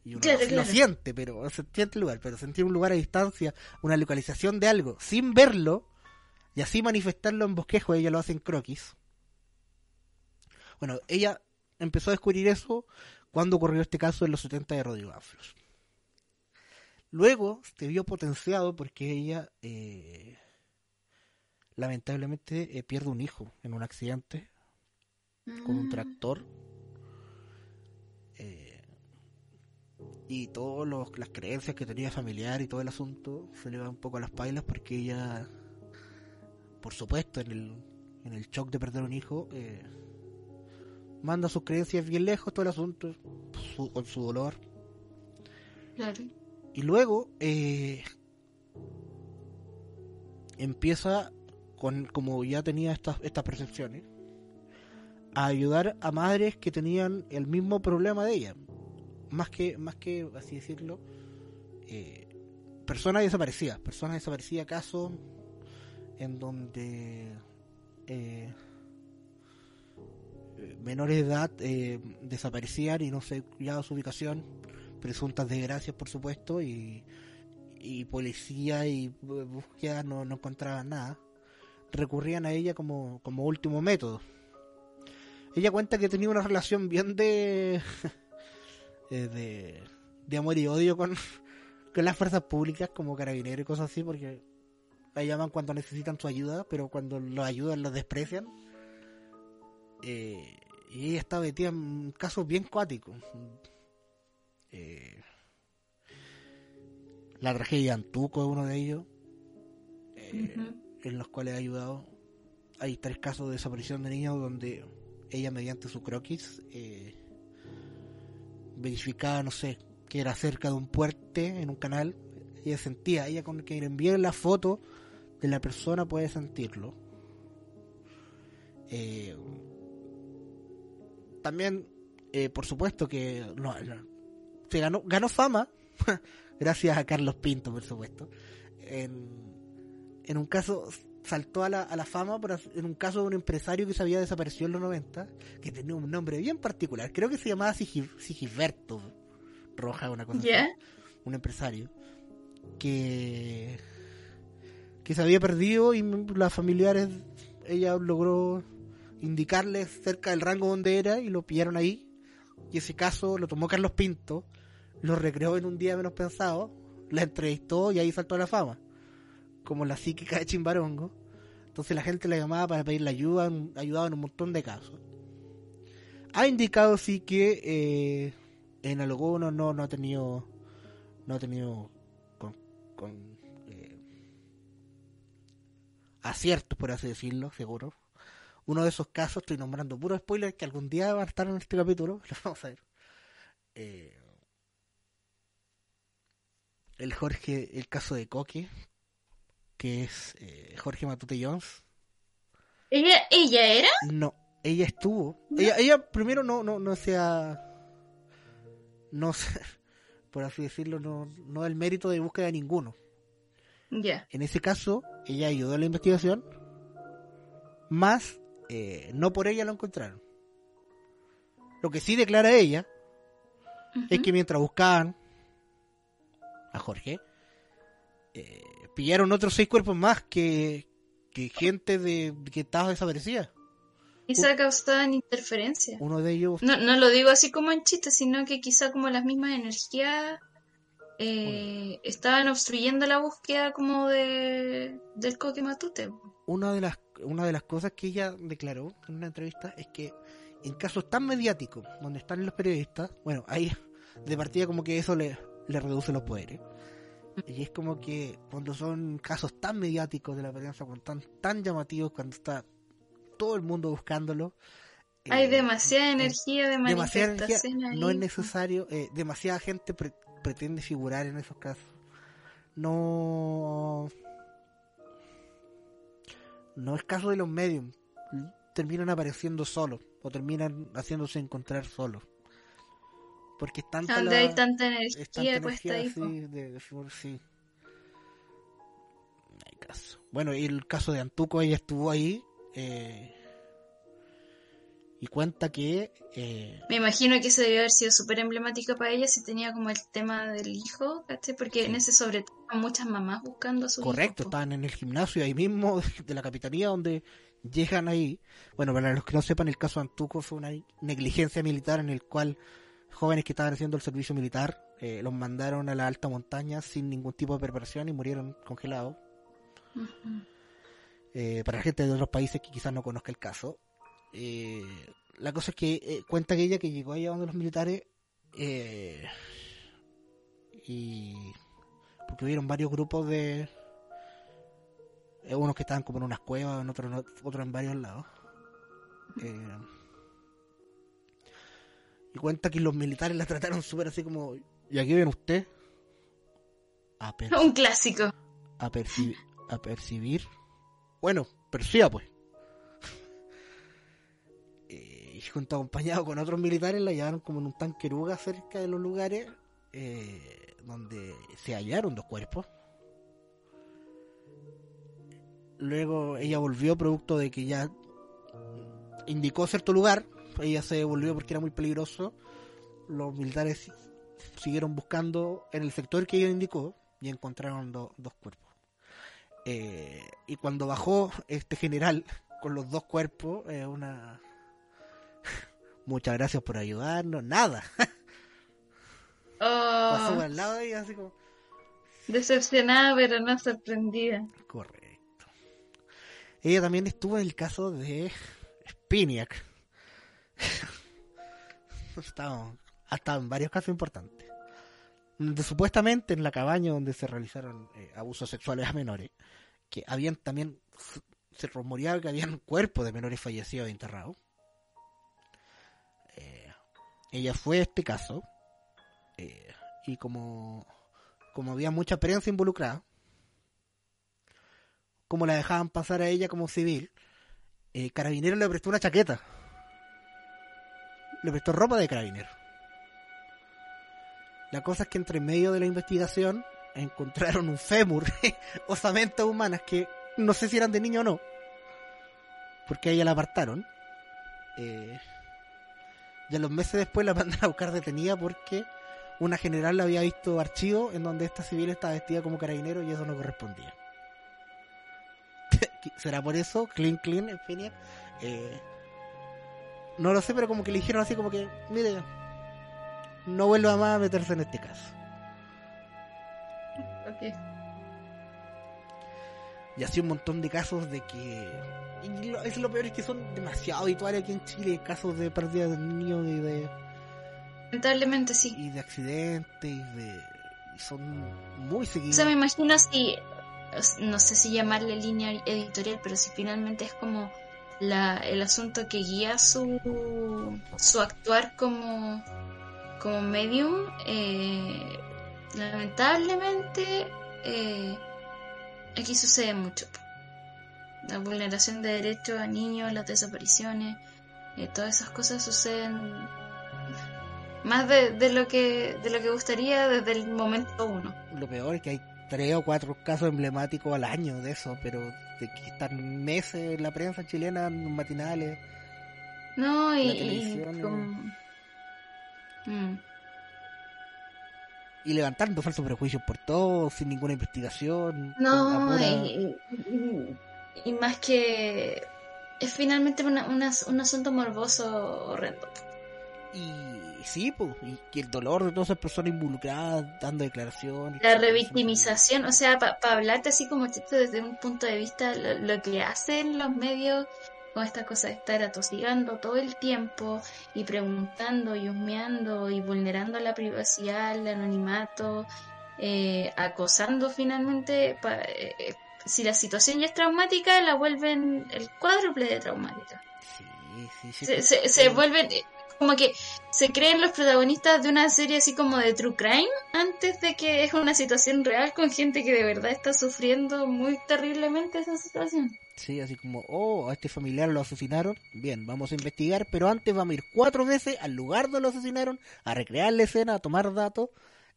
y uno Claro, lo, lo siente, pero se siente el lugar, pero sentir un lugar a distancia, una localización de algo sin verlo y así manifestarlo en bosquejo, ella lo hace en croquis. Bueno, ella empezó a descubrir eso cuando ocurrió este caso en los 70 de Rodrigo Afros. Luego se vio potenciado porque ella eh, lamentablemente eh, pierde un hijo en un accidente con un Mm. tractor. Eh, y todas las creencias que tenía familiar y todo el asunto se le va un poco a las pailas porque ella, por supuesto, en el, en el shock de perder un hijo, eh, manda sus creencias bien lejos, todo el asunto, su- con su dolor. Claro. Y luego eh, empieza con, como ya tenía estas, estas percepciones, a ayudar a madres que tenían el mismo problema de ella. Más que, más que así decirlo, eh, personas desaparecidas, personas desaparecidas, casos en donde eh, eh, menores de edad eh, desaparecían y no se cuidaba su ubicación, presuntas desgracias por supuesto, y, y policía y búsqueda no, no encontraban nada, recurrían a ella como, como último método. Ella cuenta que tenía una relación bien de, de de amor y odio con, con las fuerzas públicas como carabineros y cosas así, porque la llaman cuando necesitan su ayuda, pero cuando los ayudan los desprecian. Eh, y ella está metida en casos bien cuáticos. Eh, la tragedia de Antuco es uno de ellos, eh, en los cuales ha ayudado. Hay tres casos de desaparición de niños donde ella mediante su croquis verificaba, no sé, que era cerca de un puente en un canal. Ella sentía, ella con que le envíe la foto de la persona puede sentirlo. Eh, también, eh, por supuesto que no, no, se ganó, ganó fama, gracias a Carlos Pinto, por supuesto. En, en un caso, saltó a la, a la fama por, en un caso de un empresario que se había desaparecido en los 90, que tenía un nombre bien particular, creo que se llamaba Sigi- Sigisberto Roja, una cosa ¿Ya? así, un empresario, que, que se había perdido y las familiares, ella logró indicarles cerca del rango donde era y lo pillaron ahí. Y ese caso lo tomó Carlos Pinto, lo recreó en un día menos pensado, la entrevistó y ahí saltó a la fama, como la psíquica de Chimbarongo. Entonces la gente la llamaba para pedirle ayuda, ayudaba en un montón de casos. Ha indicado sí que eh, en algunos no, no ha tenido, no ha tenido con, eh, aciertos, por así decirlo, seguro. Uno de esos casos, estoy nombrando puro spoiler que algún día va a estar en este capítulo, lo vamos a ver. Eh, el Jorge, el caso de Coque, que es eh, Jorge Matute Jones. ¿Ella, ella era? No, ella estuvo. Ella, ella primero no, no, no sea. No sé, por así decirlo, no, no el mérito de búsqueda de ninguno. Ya. En ese caso, ella ayudó a la investigación, más eh, no por ella lo encontraron. Lo que sí declara ella es que mientras buscaban a Jorge, eh, pillaron otros seis cuerpos más que, que gente de, que estaba desaparecida. Quizá causaban interferencia. Uno de ellos No, no lo digo así como en chiste, sino que quizá como las mismas energías eh, estaban obstruyendo la búsqueda como de del coque matute. una de las una de las cosas que ella declaró en una entrevista es que en casos tan mediáticos donde están los periodistas bueno ahí de partida como que eso le, le reduce los poderes y es como que cuando son casos tan mediáticos de la prensa cuando tan tan llamativos cuando está todo el mundo buscándolo Hay eh, demasiada eh, energía de demasiada energía, manifestación ahí. no es necesario eh, demasiada gente pre- pretende figurar en esos casos no no es caso de los medios terminan apareciendo solos o terminan haciéndose encontrar solos porque es tanta Donde la- hay tanta es tanta energía puesta energía ahí. po. de, de sí. No hay caso. Bueno, y el caso de Antuco, ella estuvo ahí eh, y cuenta que eh, Me imagino que eso debió haber sido súper emblemático para ella si tenía como el tema del hijo, ¿cachai? Porque en ese sobre todo muchas mamás buscando a su correcto, hijo. estaban en el gimnasio ahí mismo de la capitanía donde llegan ahí. Bueno, para los que no sepan, el caso de Antuco fue una negligencia militar en el cual jóvenes que estaban haciendo el servicio militar eh, los mandaron a la alta montaña sin ningún tipo de preparación y murieron congelados. Eh, para gente de otros países que quizás no conozca el caso. Eh, la cosa es que eh, cuenta que ella que llegó allá donde los militares eh, y porque hubieron varios grupos de unos que estaban como en unas cuevas, en otros otros en varios lados. Eh, y cuenta que los militares la trataron súper así como, ¿y aquí ven usted? A, Un clásico. a, perci- a percibir. Bueno, perciba pues. Eh, y junto acompañado con otros militares la llevaron como en un tanque Ruga cerca de los lugares eh, donde se hallaron dos cuerpos. Luego ella volvió producto de que ya indicó cierto lugar. Ella se volvió porque era muy peligroso. Los militares siguieron buscando en el sector que ella indicó y encontraron do- dos cuerpos. Eh, y cuando bajó este general con los dos cuerpos, eh, una... Muchas gracias por ayudarnos. Nada. Oh, Estuvo al lado ella, así como. Decepcionada, pero no sorprendida. Correcto. Ella también estuvo en el caso de Spiniak. Estaba- ha estado en varios casos importantes. Supuestamente en la cabaña donde se realizaron eh, abusos sexuales a menores, que habían también, se- rumoreaba que habían cuerpos de menores fallecidos e enterrados. Eh, ella fue a este caso eh, y como, como había mucha prensa involucrada, como la dejaban pasar a ella como civil, Carabinero le prestó una chaqueta. Le prestó ropa de carabinero. La cosa es que entre medio de la investigación encontraron un fémur, osamentas humanas que no sé si eran de niño o no, porque a ella la apartaron. Eh, y a los meses después la mandan a buscar detenida porque una general la había visto archivo en donde esta civil estaba vestida como carabinero y eso no correspondía. ¿Será por eso? Clean, clean, en fin. Eh, no lo sé, pero como que le dijeron así como que, mire, no vuelva más a meterse en este caso. Ok. Y así un montón de casos de que... Y lo, es lo peor es que son demasiado habituales aquí en Chile, casos de pérdida de niños y de, Lamentablemente sí. y de accidentes y de... y son muy O seguidos. sea, me imagino si, no sé si llamarle línea editorial, pero si finalmente es como la, el asunto que guía su, su actuar como, como medium, eh, lamentablemente eh, aquí sucede mucho. La vulneración de derechos a niños, las desapariciones, eh, todas esas cosas suceden más de, de lo que de lo que gustaría desde el momento uno. Lo peor es que hay tres o cuatro casos emblemáticos al año de eso, pero de que están meses en la prensa chilena, matinales. No, y, La y televisión, como- Mm. y levantando falsos prejuicios por todo, sin ninguna investigación. No, pura- y, y- y más que es finalmente una- una- un asunto morboso horrendo. Y sí, pues, y que el dolor de todas esas personas involucradas, dando declaraciones. La revictimización, o sea, para hablarte así como chiste desde un punto de vista, lo, lo que hacen los medios con esta cosa de estar atosigando todo el tiempo y preguntando y husmeando y vulnerando la privacidad, el anonimato, eh, acosando finalmente, pa- eh, eh, si la situación ya es traumática, la vuelven el cuádruple de traumática. Sí, sí, sí. Se, se, se vuelven como que se creen los protagonistas de una serie así como de true crime antes de que es una situación real con gente que de verdad está sufriendo muy terriblemente esa situación. Sí, así como, oh, a este familiar lo asesinaron. Bien, vamos a investigar, pero antes vamos a ir cuatro veces al lugar donde lo asesinaron, a recrear la escena, a tomar datos.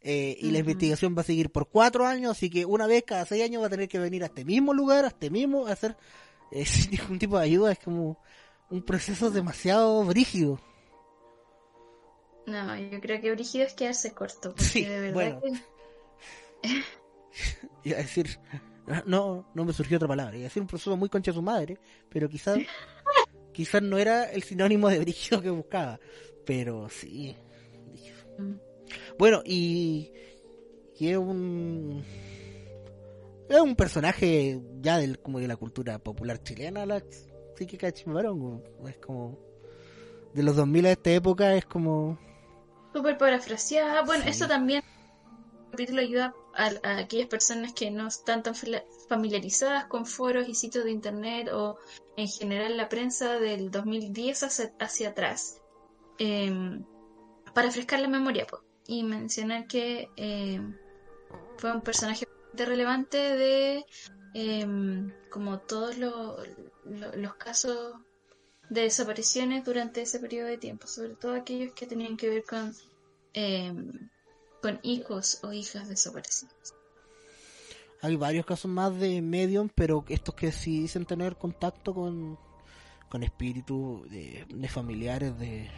eh, y la investigación va a seguir por cuatro años, así que una vez cada seis años va a tener que venir a este mismo lugar, a este mismo, a hacer eh, sin ningún tipo de ayuda. Es como un proceso demasiado brígido. No, yo creo que Brígido es quedarse corto, porque Sí, de verdad bueno. que Iba a decir, no, no me surgió otra palabra. Iba a decir un proceso muy concha de su madre, pero quizás, quizás no era el sinónimo de brígido que buscaba. Pero sí. Mm. Bueno, y, y es un es un personaje ya del como de la cultura popular chilena, la psíquica de Chimbarongo. Es como de los 2000 a esta época es como súper parafraseada. Bueno, Sí. eso también capítulo ayuda a, aquellas personas que no están tan familiarizadas con foros y sitios de internet o en general la prensa del 2010 hacia, hacia atrás. eh, para refrescar la memoria y mencionar que eh, fue un personaje relevante de eh, como todos lo- lo- los casos de desapariciones durante ese periodo de tiempo, sobre todo aquellos que tenían que ver con, con hijos o hijas desaparecidos. Hay varios casos más de medium, pero estos que sí dicen tener contacto con, con espíritus de, familiares de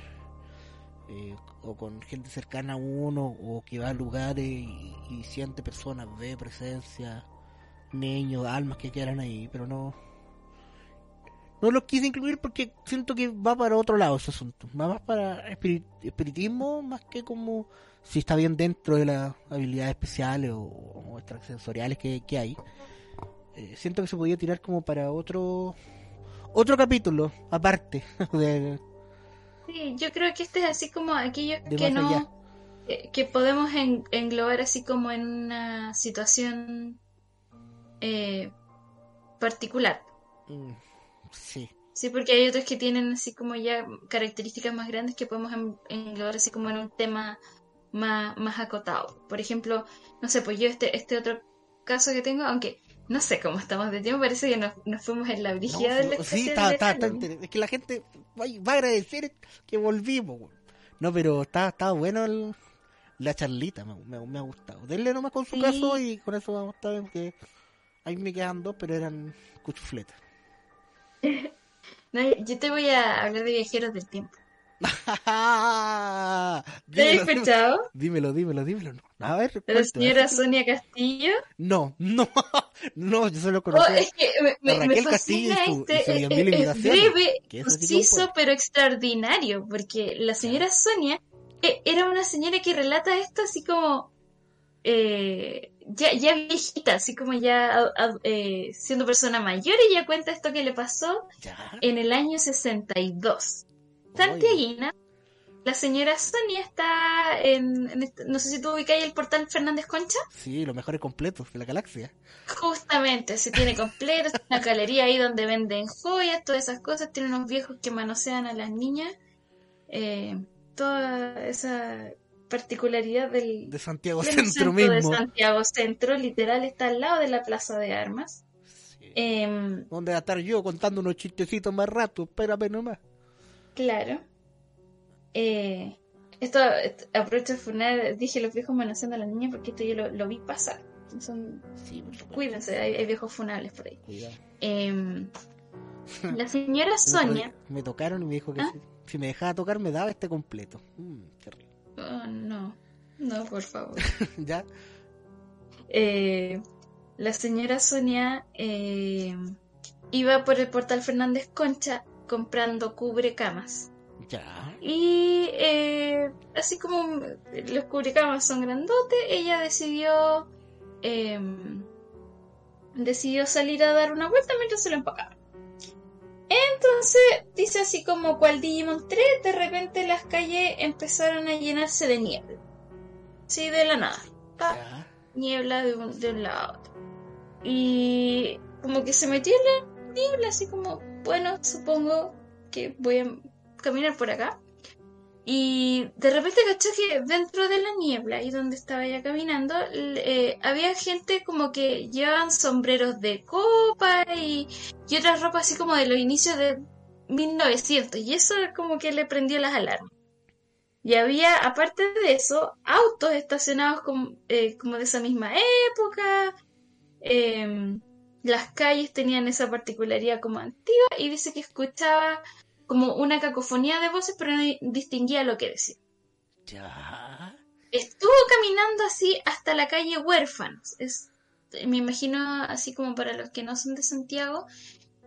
eh, o con gente cercana a uno o que va a lugares y, siente personas, ve presencia, niños, almas que quedan ahí, pero no No los quise incluir porque siento que va para otro lado ese asunto. Va más para espiri- espiritismo, más que como si está bien dentro de las habilidades especiales o, o extrasensoriales que, que hay. Eh, siento que se podía tirar como para otro otro capítulo aparte de, Sí, yo creo que este es así como aquellos De que no que, que podemos en- englobar así como en una situación eh, particular. Mm, sí. Sí, porque hay otros que tienen así como ya características más grandes que podemos en- englobar así como en un tema más, más acotado. Por ejemplo, no sé, pues yo este, este otro caso que tengo, aunque no sé cómo estamos de tiempo, parece que nos, nos fuimos en la No, brígida del sí, está, de está- es que la gente va, a agradecer que volvimos. No, pero está, está bueno el- la charlita, me, me- me ha gustado. Denle nomás con su Sí. caso y con eso vamos a estar que ahí me quedan dos, pero eran cuchufletas. No, yo te voy a hablar de viajeros del tiempo. ¿Te has escuchado? dímelo, dímelo, dímelo. A ver, la señora Sonia Castillo. No, no, no, yo solo Oh, conocí. es que me, a me Raquel Castillo fascina y su- y este, su es- 10.000 es, invitaciones, breve, sí conciso, pero extraordinario, porque la señora Sonia eh, era una señora que relata esto así como eh, ya, ya viejita, así como ya a- a- eh, siendo persona mayor, y ya cuenta esto que le pasó Ya. en el año 62. Santiaguina, la señora Sonia está en, en este- no sé si tú ubicas ahí el portal Fernández Concha. Sí, los mejores completos de la galaxia. Justamente, se tiene completo, es una galería ahí donde venden joyas, todas esas cosas, tiene unos viejos que manosean a las niñas, eh, toda esa particularidad del De Santiago Centro mismo. de Santiago Centro, literal está al lado de la Plaza de Armas. Sí. Em, ¿Dónde va a estar yo contando unos chistecitos más rato? Espérame nomás. Claro. Eh, esto, esto- aprovecho de funar, dije los viejos manoseando a las niñas porque esto yo lo, lo vi pasar. Son, Sí, cuídense, hay, hay viejos funables por ahí. Em, la señora Sonia Me tocaron y me dijo que ¿Ah? si, si me dejaba tocar me daba este completo. Mm, qué rico. Oh, no, no, por favor. ¿Ya? Eh, la señora Sonia eh, iba por el portal Fernández Concha comprando cubrecamas. Ya. Y eh, así como los cubrecamas son grandotes, ella decidió eh, decidió salir a dar una vuelta mientras se lo empacaba. Entonces, dice así como cual Digimon 3, de repente las calles empezaron a llenarse de niebla. Sí, de la nada. Pa, niebla de un, de un lado a otro. Y como que se metió en la niebla, así como, bueno, supongo que voy a caminar por acá. Y de repente cachó que dentro de la niebla y donde estaba ella caminando, eh, había gente como que llevaban sombreros de copa y, y otras ropas así como de los inicios de 1900. Y eso como que le prendió las alarmas. Y había, aparte de eso, autos estacionados como, eh, como de esa misma época. Em, las calles tenían esa particularidad como antigua y dice que escuchaba como una cacofonía de voces, pero no distinguía lo que decía. Ya. Estuvo caminando así hasta la calle Huérfanos. Es, me imagino así como para los que no son de Santiago,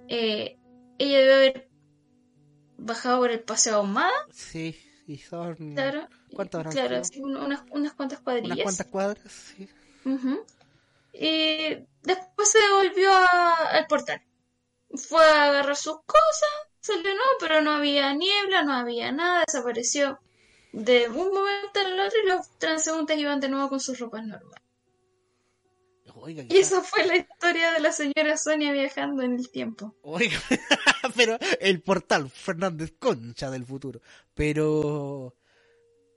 eh, ella debe haber bajado por el Paseo Ahumada, Sí, y son claro. ¿Cuánto habrán Claro, unas, unas cuantas cuadrillas. unas cuantas cuadras. Sí. Y después se volvió al portal. Fue a agarrar sus cosas, salió no, pero no había niebla, no había nada, desapareció de un momento al otro y los transeúntes iban de nuevo con sus ropas normales. Oiga, Y esa fue la historia de la señora Sonia viajando en el tiempo. Oiga, pero el portal Fernández Concha del futuro. Pero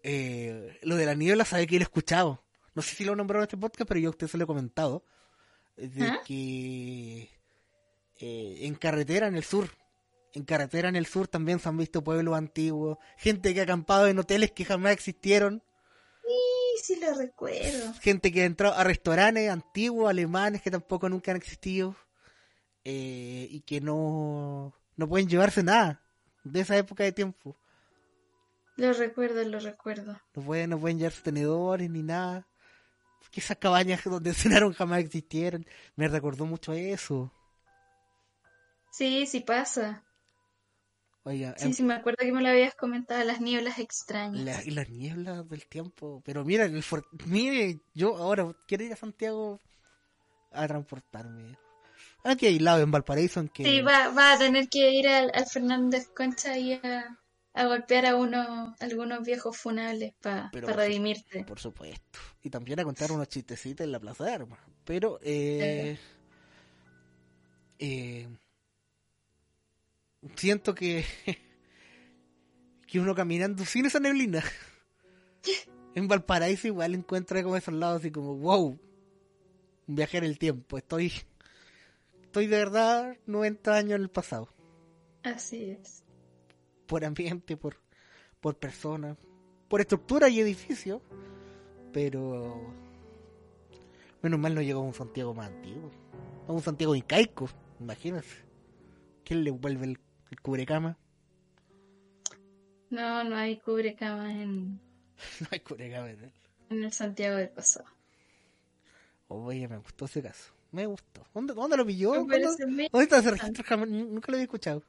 eh, lo de la niebla, sabe que lo he escuchado. No sé si lo nombró en este podcast, pero yo a usted se lo he comentado. De ¿Ah? que eh, en carretera en el sur, en carretera en el sur también se han visto pueblos antiguos, gente que ha acampado en hoteles que jamás existieron, Sí, sí lo recuerdo. gente que ha entrado a restaurantes antiguos, alemanes que tampoco nunca han existido eh, y que no, no pueden llevarse nada de esa época de tiempo. Lo recuerdo, lo recuerdo. No pueden, no pueden llevarse tenedores ni nada. Que esas cabañas donde cenaron jamás existieron. Me recordó mucho a eso. Sí, sí pasa. Oiga, Sí, em- sí, me acuerdo que me lo habías comentado, las nieblas extrañas. la- y las nieblas del tiempo. Pero mira, en el for- mire, yo ahora quiero ir a Santiago a transportarme. Aquí hay lado en Valparaíso en que... Sí, va, va a tener que ir al, al Fernández Concha y a, a golpear a unos, algunos viejos funables para su- redimirte. Por supuesto. Y también a contar unos chistecitos en la Plaza de Armas. Pero, eh, eh, siento que, que uno caminando sin esa neblina, en Valparaíso igual encuentra como esos lados así como, wow, viaje en el tiempo. Estoy, estoy de verdad 90 años en el pasado. Así es. Por ambiente, por, por personas, por estructura y edificios, pero menos mal no llegó a un Santiago más antiguo, a un Santiago incaico, imagínense. ¿Quién le vuelve el, el cubrecama? No, no hay cubrecamas en, No hay cubrecama en él. en el Santiago del pasado. Oye, me gustó ese caso, me gustó. ¿Dónde, dónde lo pilló? ¿Dónde, dónde está ese registro? Jamás- nunca lo había escuchado.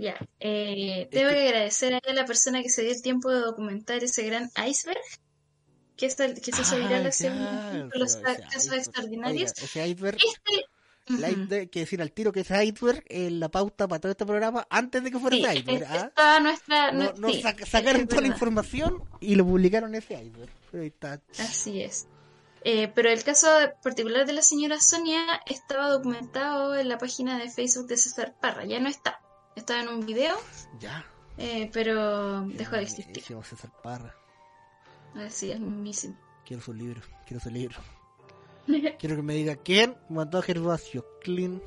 Ya, eh, tengo que- que agradecer a la persona que se dio el tiempo de documentar ese gran iceberg que, está, que se hizo viral hace un los casos extraordinarios. oiga, ese iceberg Este, iceberg, que decir al tiro que ese iceberg en la pauta para todo este programa antes de que fuera Sí, ese iceberg. es- ¿ah? está nuestra, No, nue- no sí, sac- sacaron es toda la información y lo publicaron ese iceberg. Pero ahí está. Así es. Eh, pero el caso particular de la señora Sonia estaba documentado en la página de Facebook de César Parra. Ya no está. Estaba en un video, Ya. eh, pero dejó de existir. Buenísimo, César Parra. Así es, mismísimo. Quiero su libro. Quiero su libro. Quiero que me diga quién mató a Gervasio Clean.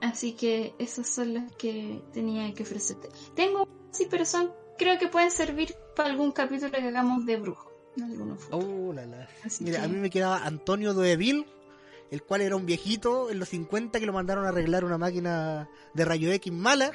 Así que esos son los que tenía que ofrecerte. Tengo, sí, pero son, creo que pueden servir para algún capítulo que hagamos de brujo. en. Oh, la, la. Así Mira, que- a mí me quedaba Antonio Doeville, el cual era un viejito en los 50 que lo mandaron a arreglar una máquina de rayo X mala.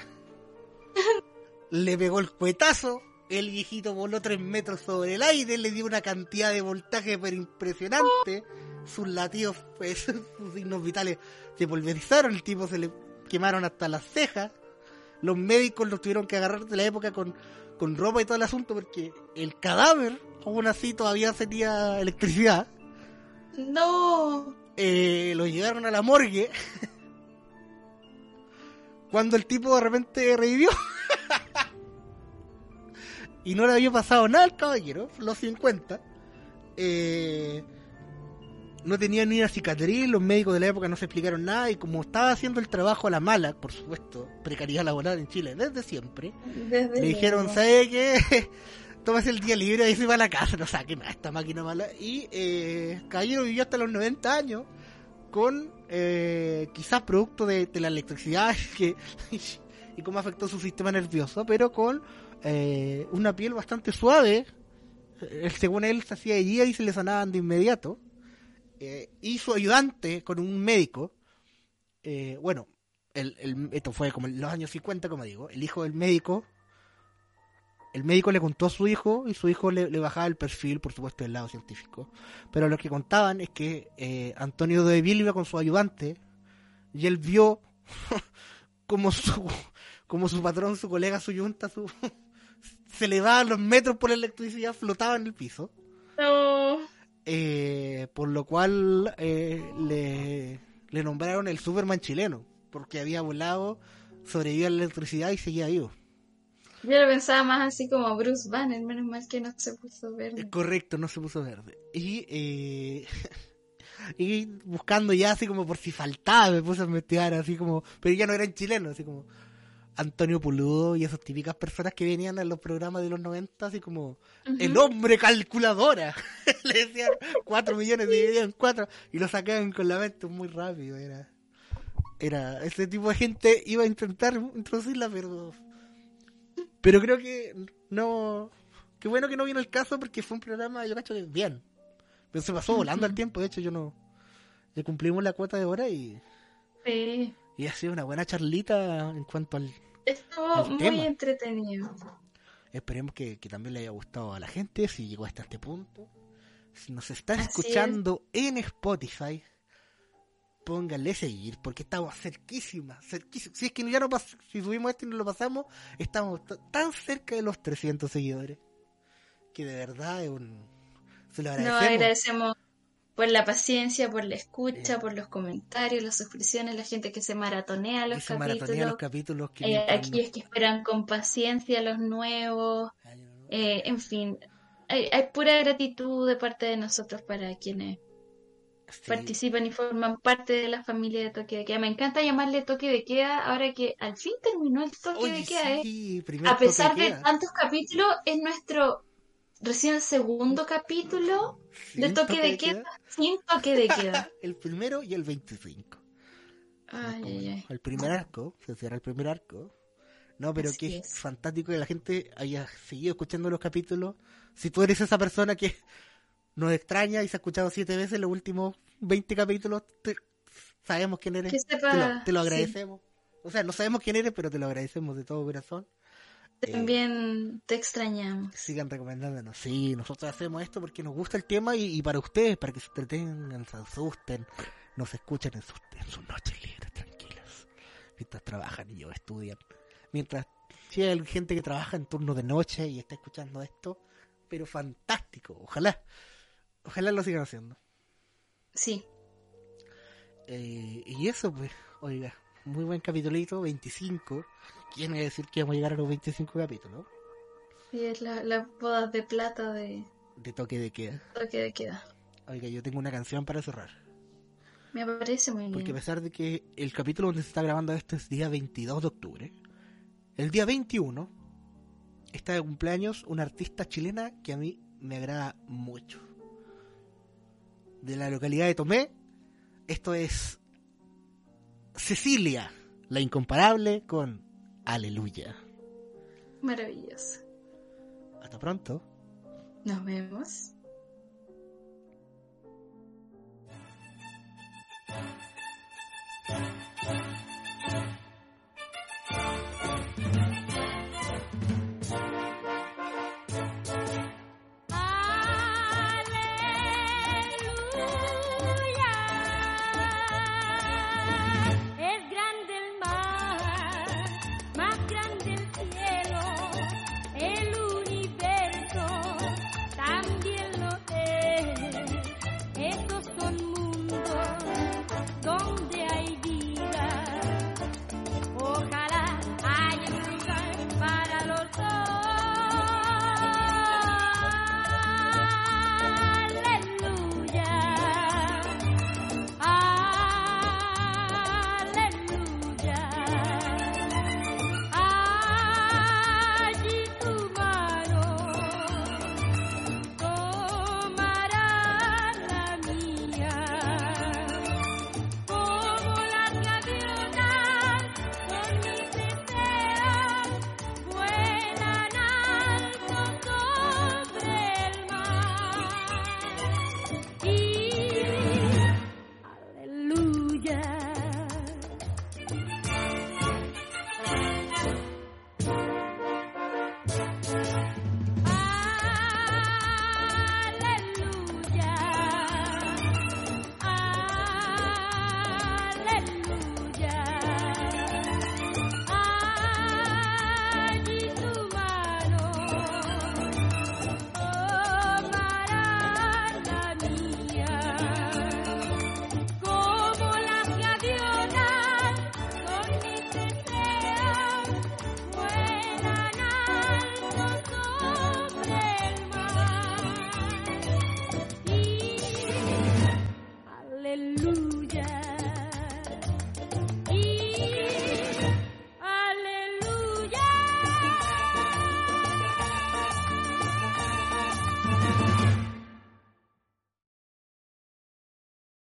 le pegó el cuetazo. El viejito voló 3 metros sobre el aire, le dio una cantidad de voltaje pero impresionante. Sus latidos, pues, sus signos vitales se pulverizaron, el tipo se le quemaron hasta las cejas. Los médicos lo tuvieron que agarrar de la época con, con ropa y todo el asunto porque el cadáver aún así todavía tenía electricidad. No. Eh, lo llevaron a la morgue. Cuando el tipo de repente revivió. y no le había pasado nada al caballero, los 50. Eh, no tenía ni una cicatriz, los médicos de la época no se explicaron nada y como estaba haciendo el trabajo a la mala, por supuesto, precariedad laboral en Chile desde siempre, Desde le dijeron. ¿sabe qué? Tomas el día libre y se va a la casa, no saque nada esta máquina mala. Y eh, Caballero vivió hasta los 90 años con eh, quizás producto de, de la electricidad que, y cómo afectó su sistema nervioso, pero con eh, una piel bastante suave. Eh, según él se hacía herida y se le sanaban de inmediato. Eh, y su ayudante con un médico, eh, bueno, el- esto fue como en los años 50, como digo, el hijo del médico el médico le contó a su hijo y su hijo le, le bajaba el perfil, por supuesto, del lado científico. Pero lo que contaban es que eh, Antonio de Vil iba con su ayudante y él vio como su, como su patrón, su colega, su yunta, su, se elevaban los metros por la electricidad, flotaba en el piso. No. Eh, por lo cual eh, le, le nombraron el Superman chileno, porque había volado, sobrevivió a la electricidad y seguía vivo. Yo lo pensaba más así como Bruce Banner, menos mal que no se puso verde. correcto, no se puso verde. Y, eh, y buscando ya así como por si faltaba, me puse a investigar así como, pero ya no eran chilenos, así como Antonio Puludo y esas típicas personas que venían en los programas de los 90, así como el hombre calculadora. Le decían cuatro millones dividido en cuatro y lo sacaban con la mente muy rápido. Era, era ese tipo de gente iba a intentar introducirla, pero pero creo que no. Qué bueno que no vino el caso porque fue un programa, yo cacho que bien. Pero se pasó volando el tiempo, de hecho yo no. Ya cumplimos la cuota de hora y, Sí. y ha sido una buena charlita en cuanto al. Estuvo muy tema. entretenido. Esperemos que, que también le haya gustado a la gente, si llegó hasta este punto. Si nos están Así escuchando en Spotify, pónganle seguir, porque estamos cerquísimas, cerquísimas. Si es que ya no pas si subimos esto y no lo pasamos, estamos tan cerca de los 300 seguidores, que de verdad es un... Se lo agradecemos. No, agradecemos por la paciencia, por la escucha, por los comentarios, las suscripciones, la gente que se maratonea los capítulos. Maratonea los capítulos que eh, aquellos que esperan con paciencia los nuevos. Eh, en fin, hay, pura gratitud de parte de nosotros para quienes participan y forman parte de la familia de Toque de Queda. Me encanta llamarle Toque de Queda ahora que al fin terminó el Toque de Queda. ¿eh? A pesar de tantos capítulos, es nuestro recién segundo capítulo de toque, de, queda, sin toque de queda. el primero y el 25. El primer arco, se cierra el primer arco. No, pero que es, fantástico que la gente haya seguido escuchando los capítulos. Si tú eres esa persona que nos extraña y se ha escuchado siete veces los últimos 20 capítulos, sabemos quién eres. te, lo, agradecemos. O sea, no sabemos quién eres, pero te lo agradecemos de todo corazón. También te extrañamos. Sigan recomendándonos. Sí, nosotros hacemos esto porque nos gusta el tema y, para ustedes, para que se entretengan, se asusten, nos escuchen en sus, en sus noches libres, tranquilos. Mientras trabajan y yo estudian. Mientras, si hay gente que trabaja en turno de noche y está escuchando esto, pero fantástico. Ojalá, ojalá lo sigan haciendo. Sí. Eh, y eso, pues, oiga, muy buen capitulito, 25 ¿Quién a decir que vamos a llegar a los 25 capítulos? Sí, es la, la boda de plata de... De toque de queda. Toque de queda. Oiga, yo tengo una canción para cerrar. Me parece muy bien. Porque a pesar de que el capítulo donde se está grabando esto es día 22 de octubre, el día 21 está de cumpleaños una artista chilena que a mí me agrada mucho. De la localidad de Tomé, esto es Cecilia, la incomparable, con Aleluya. Maravilloso. Hasta pronto. Nos vemos.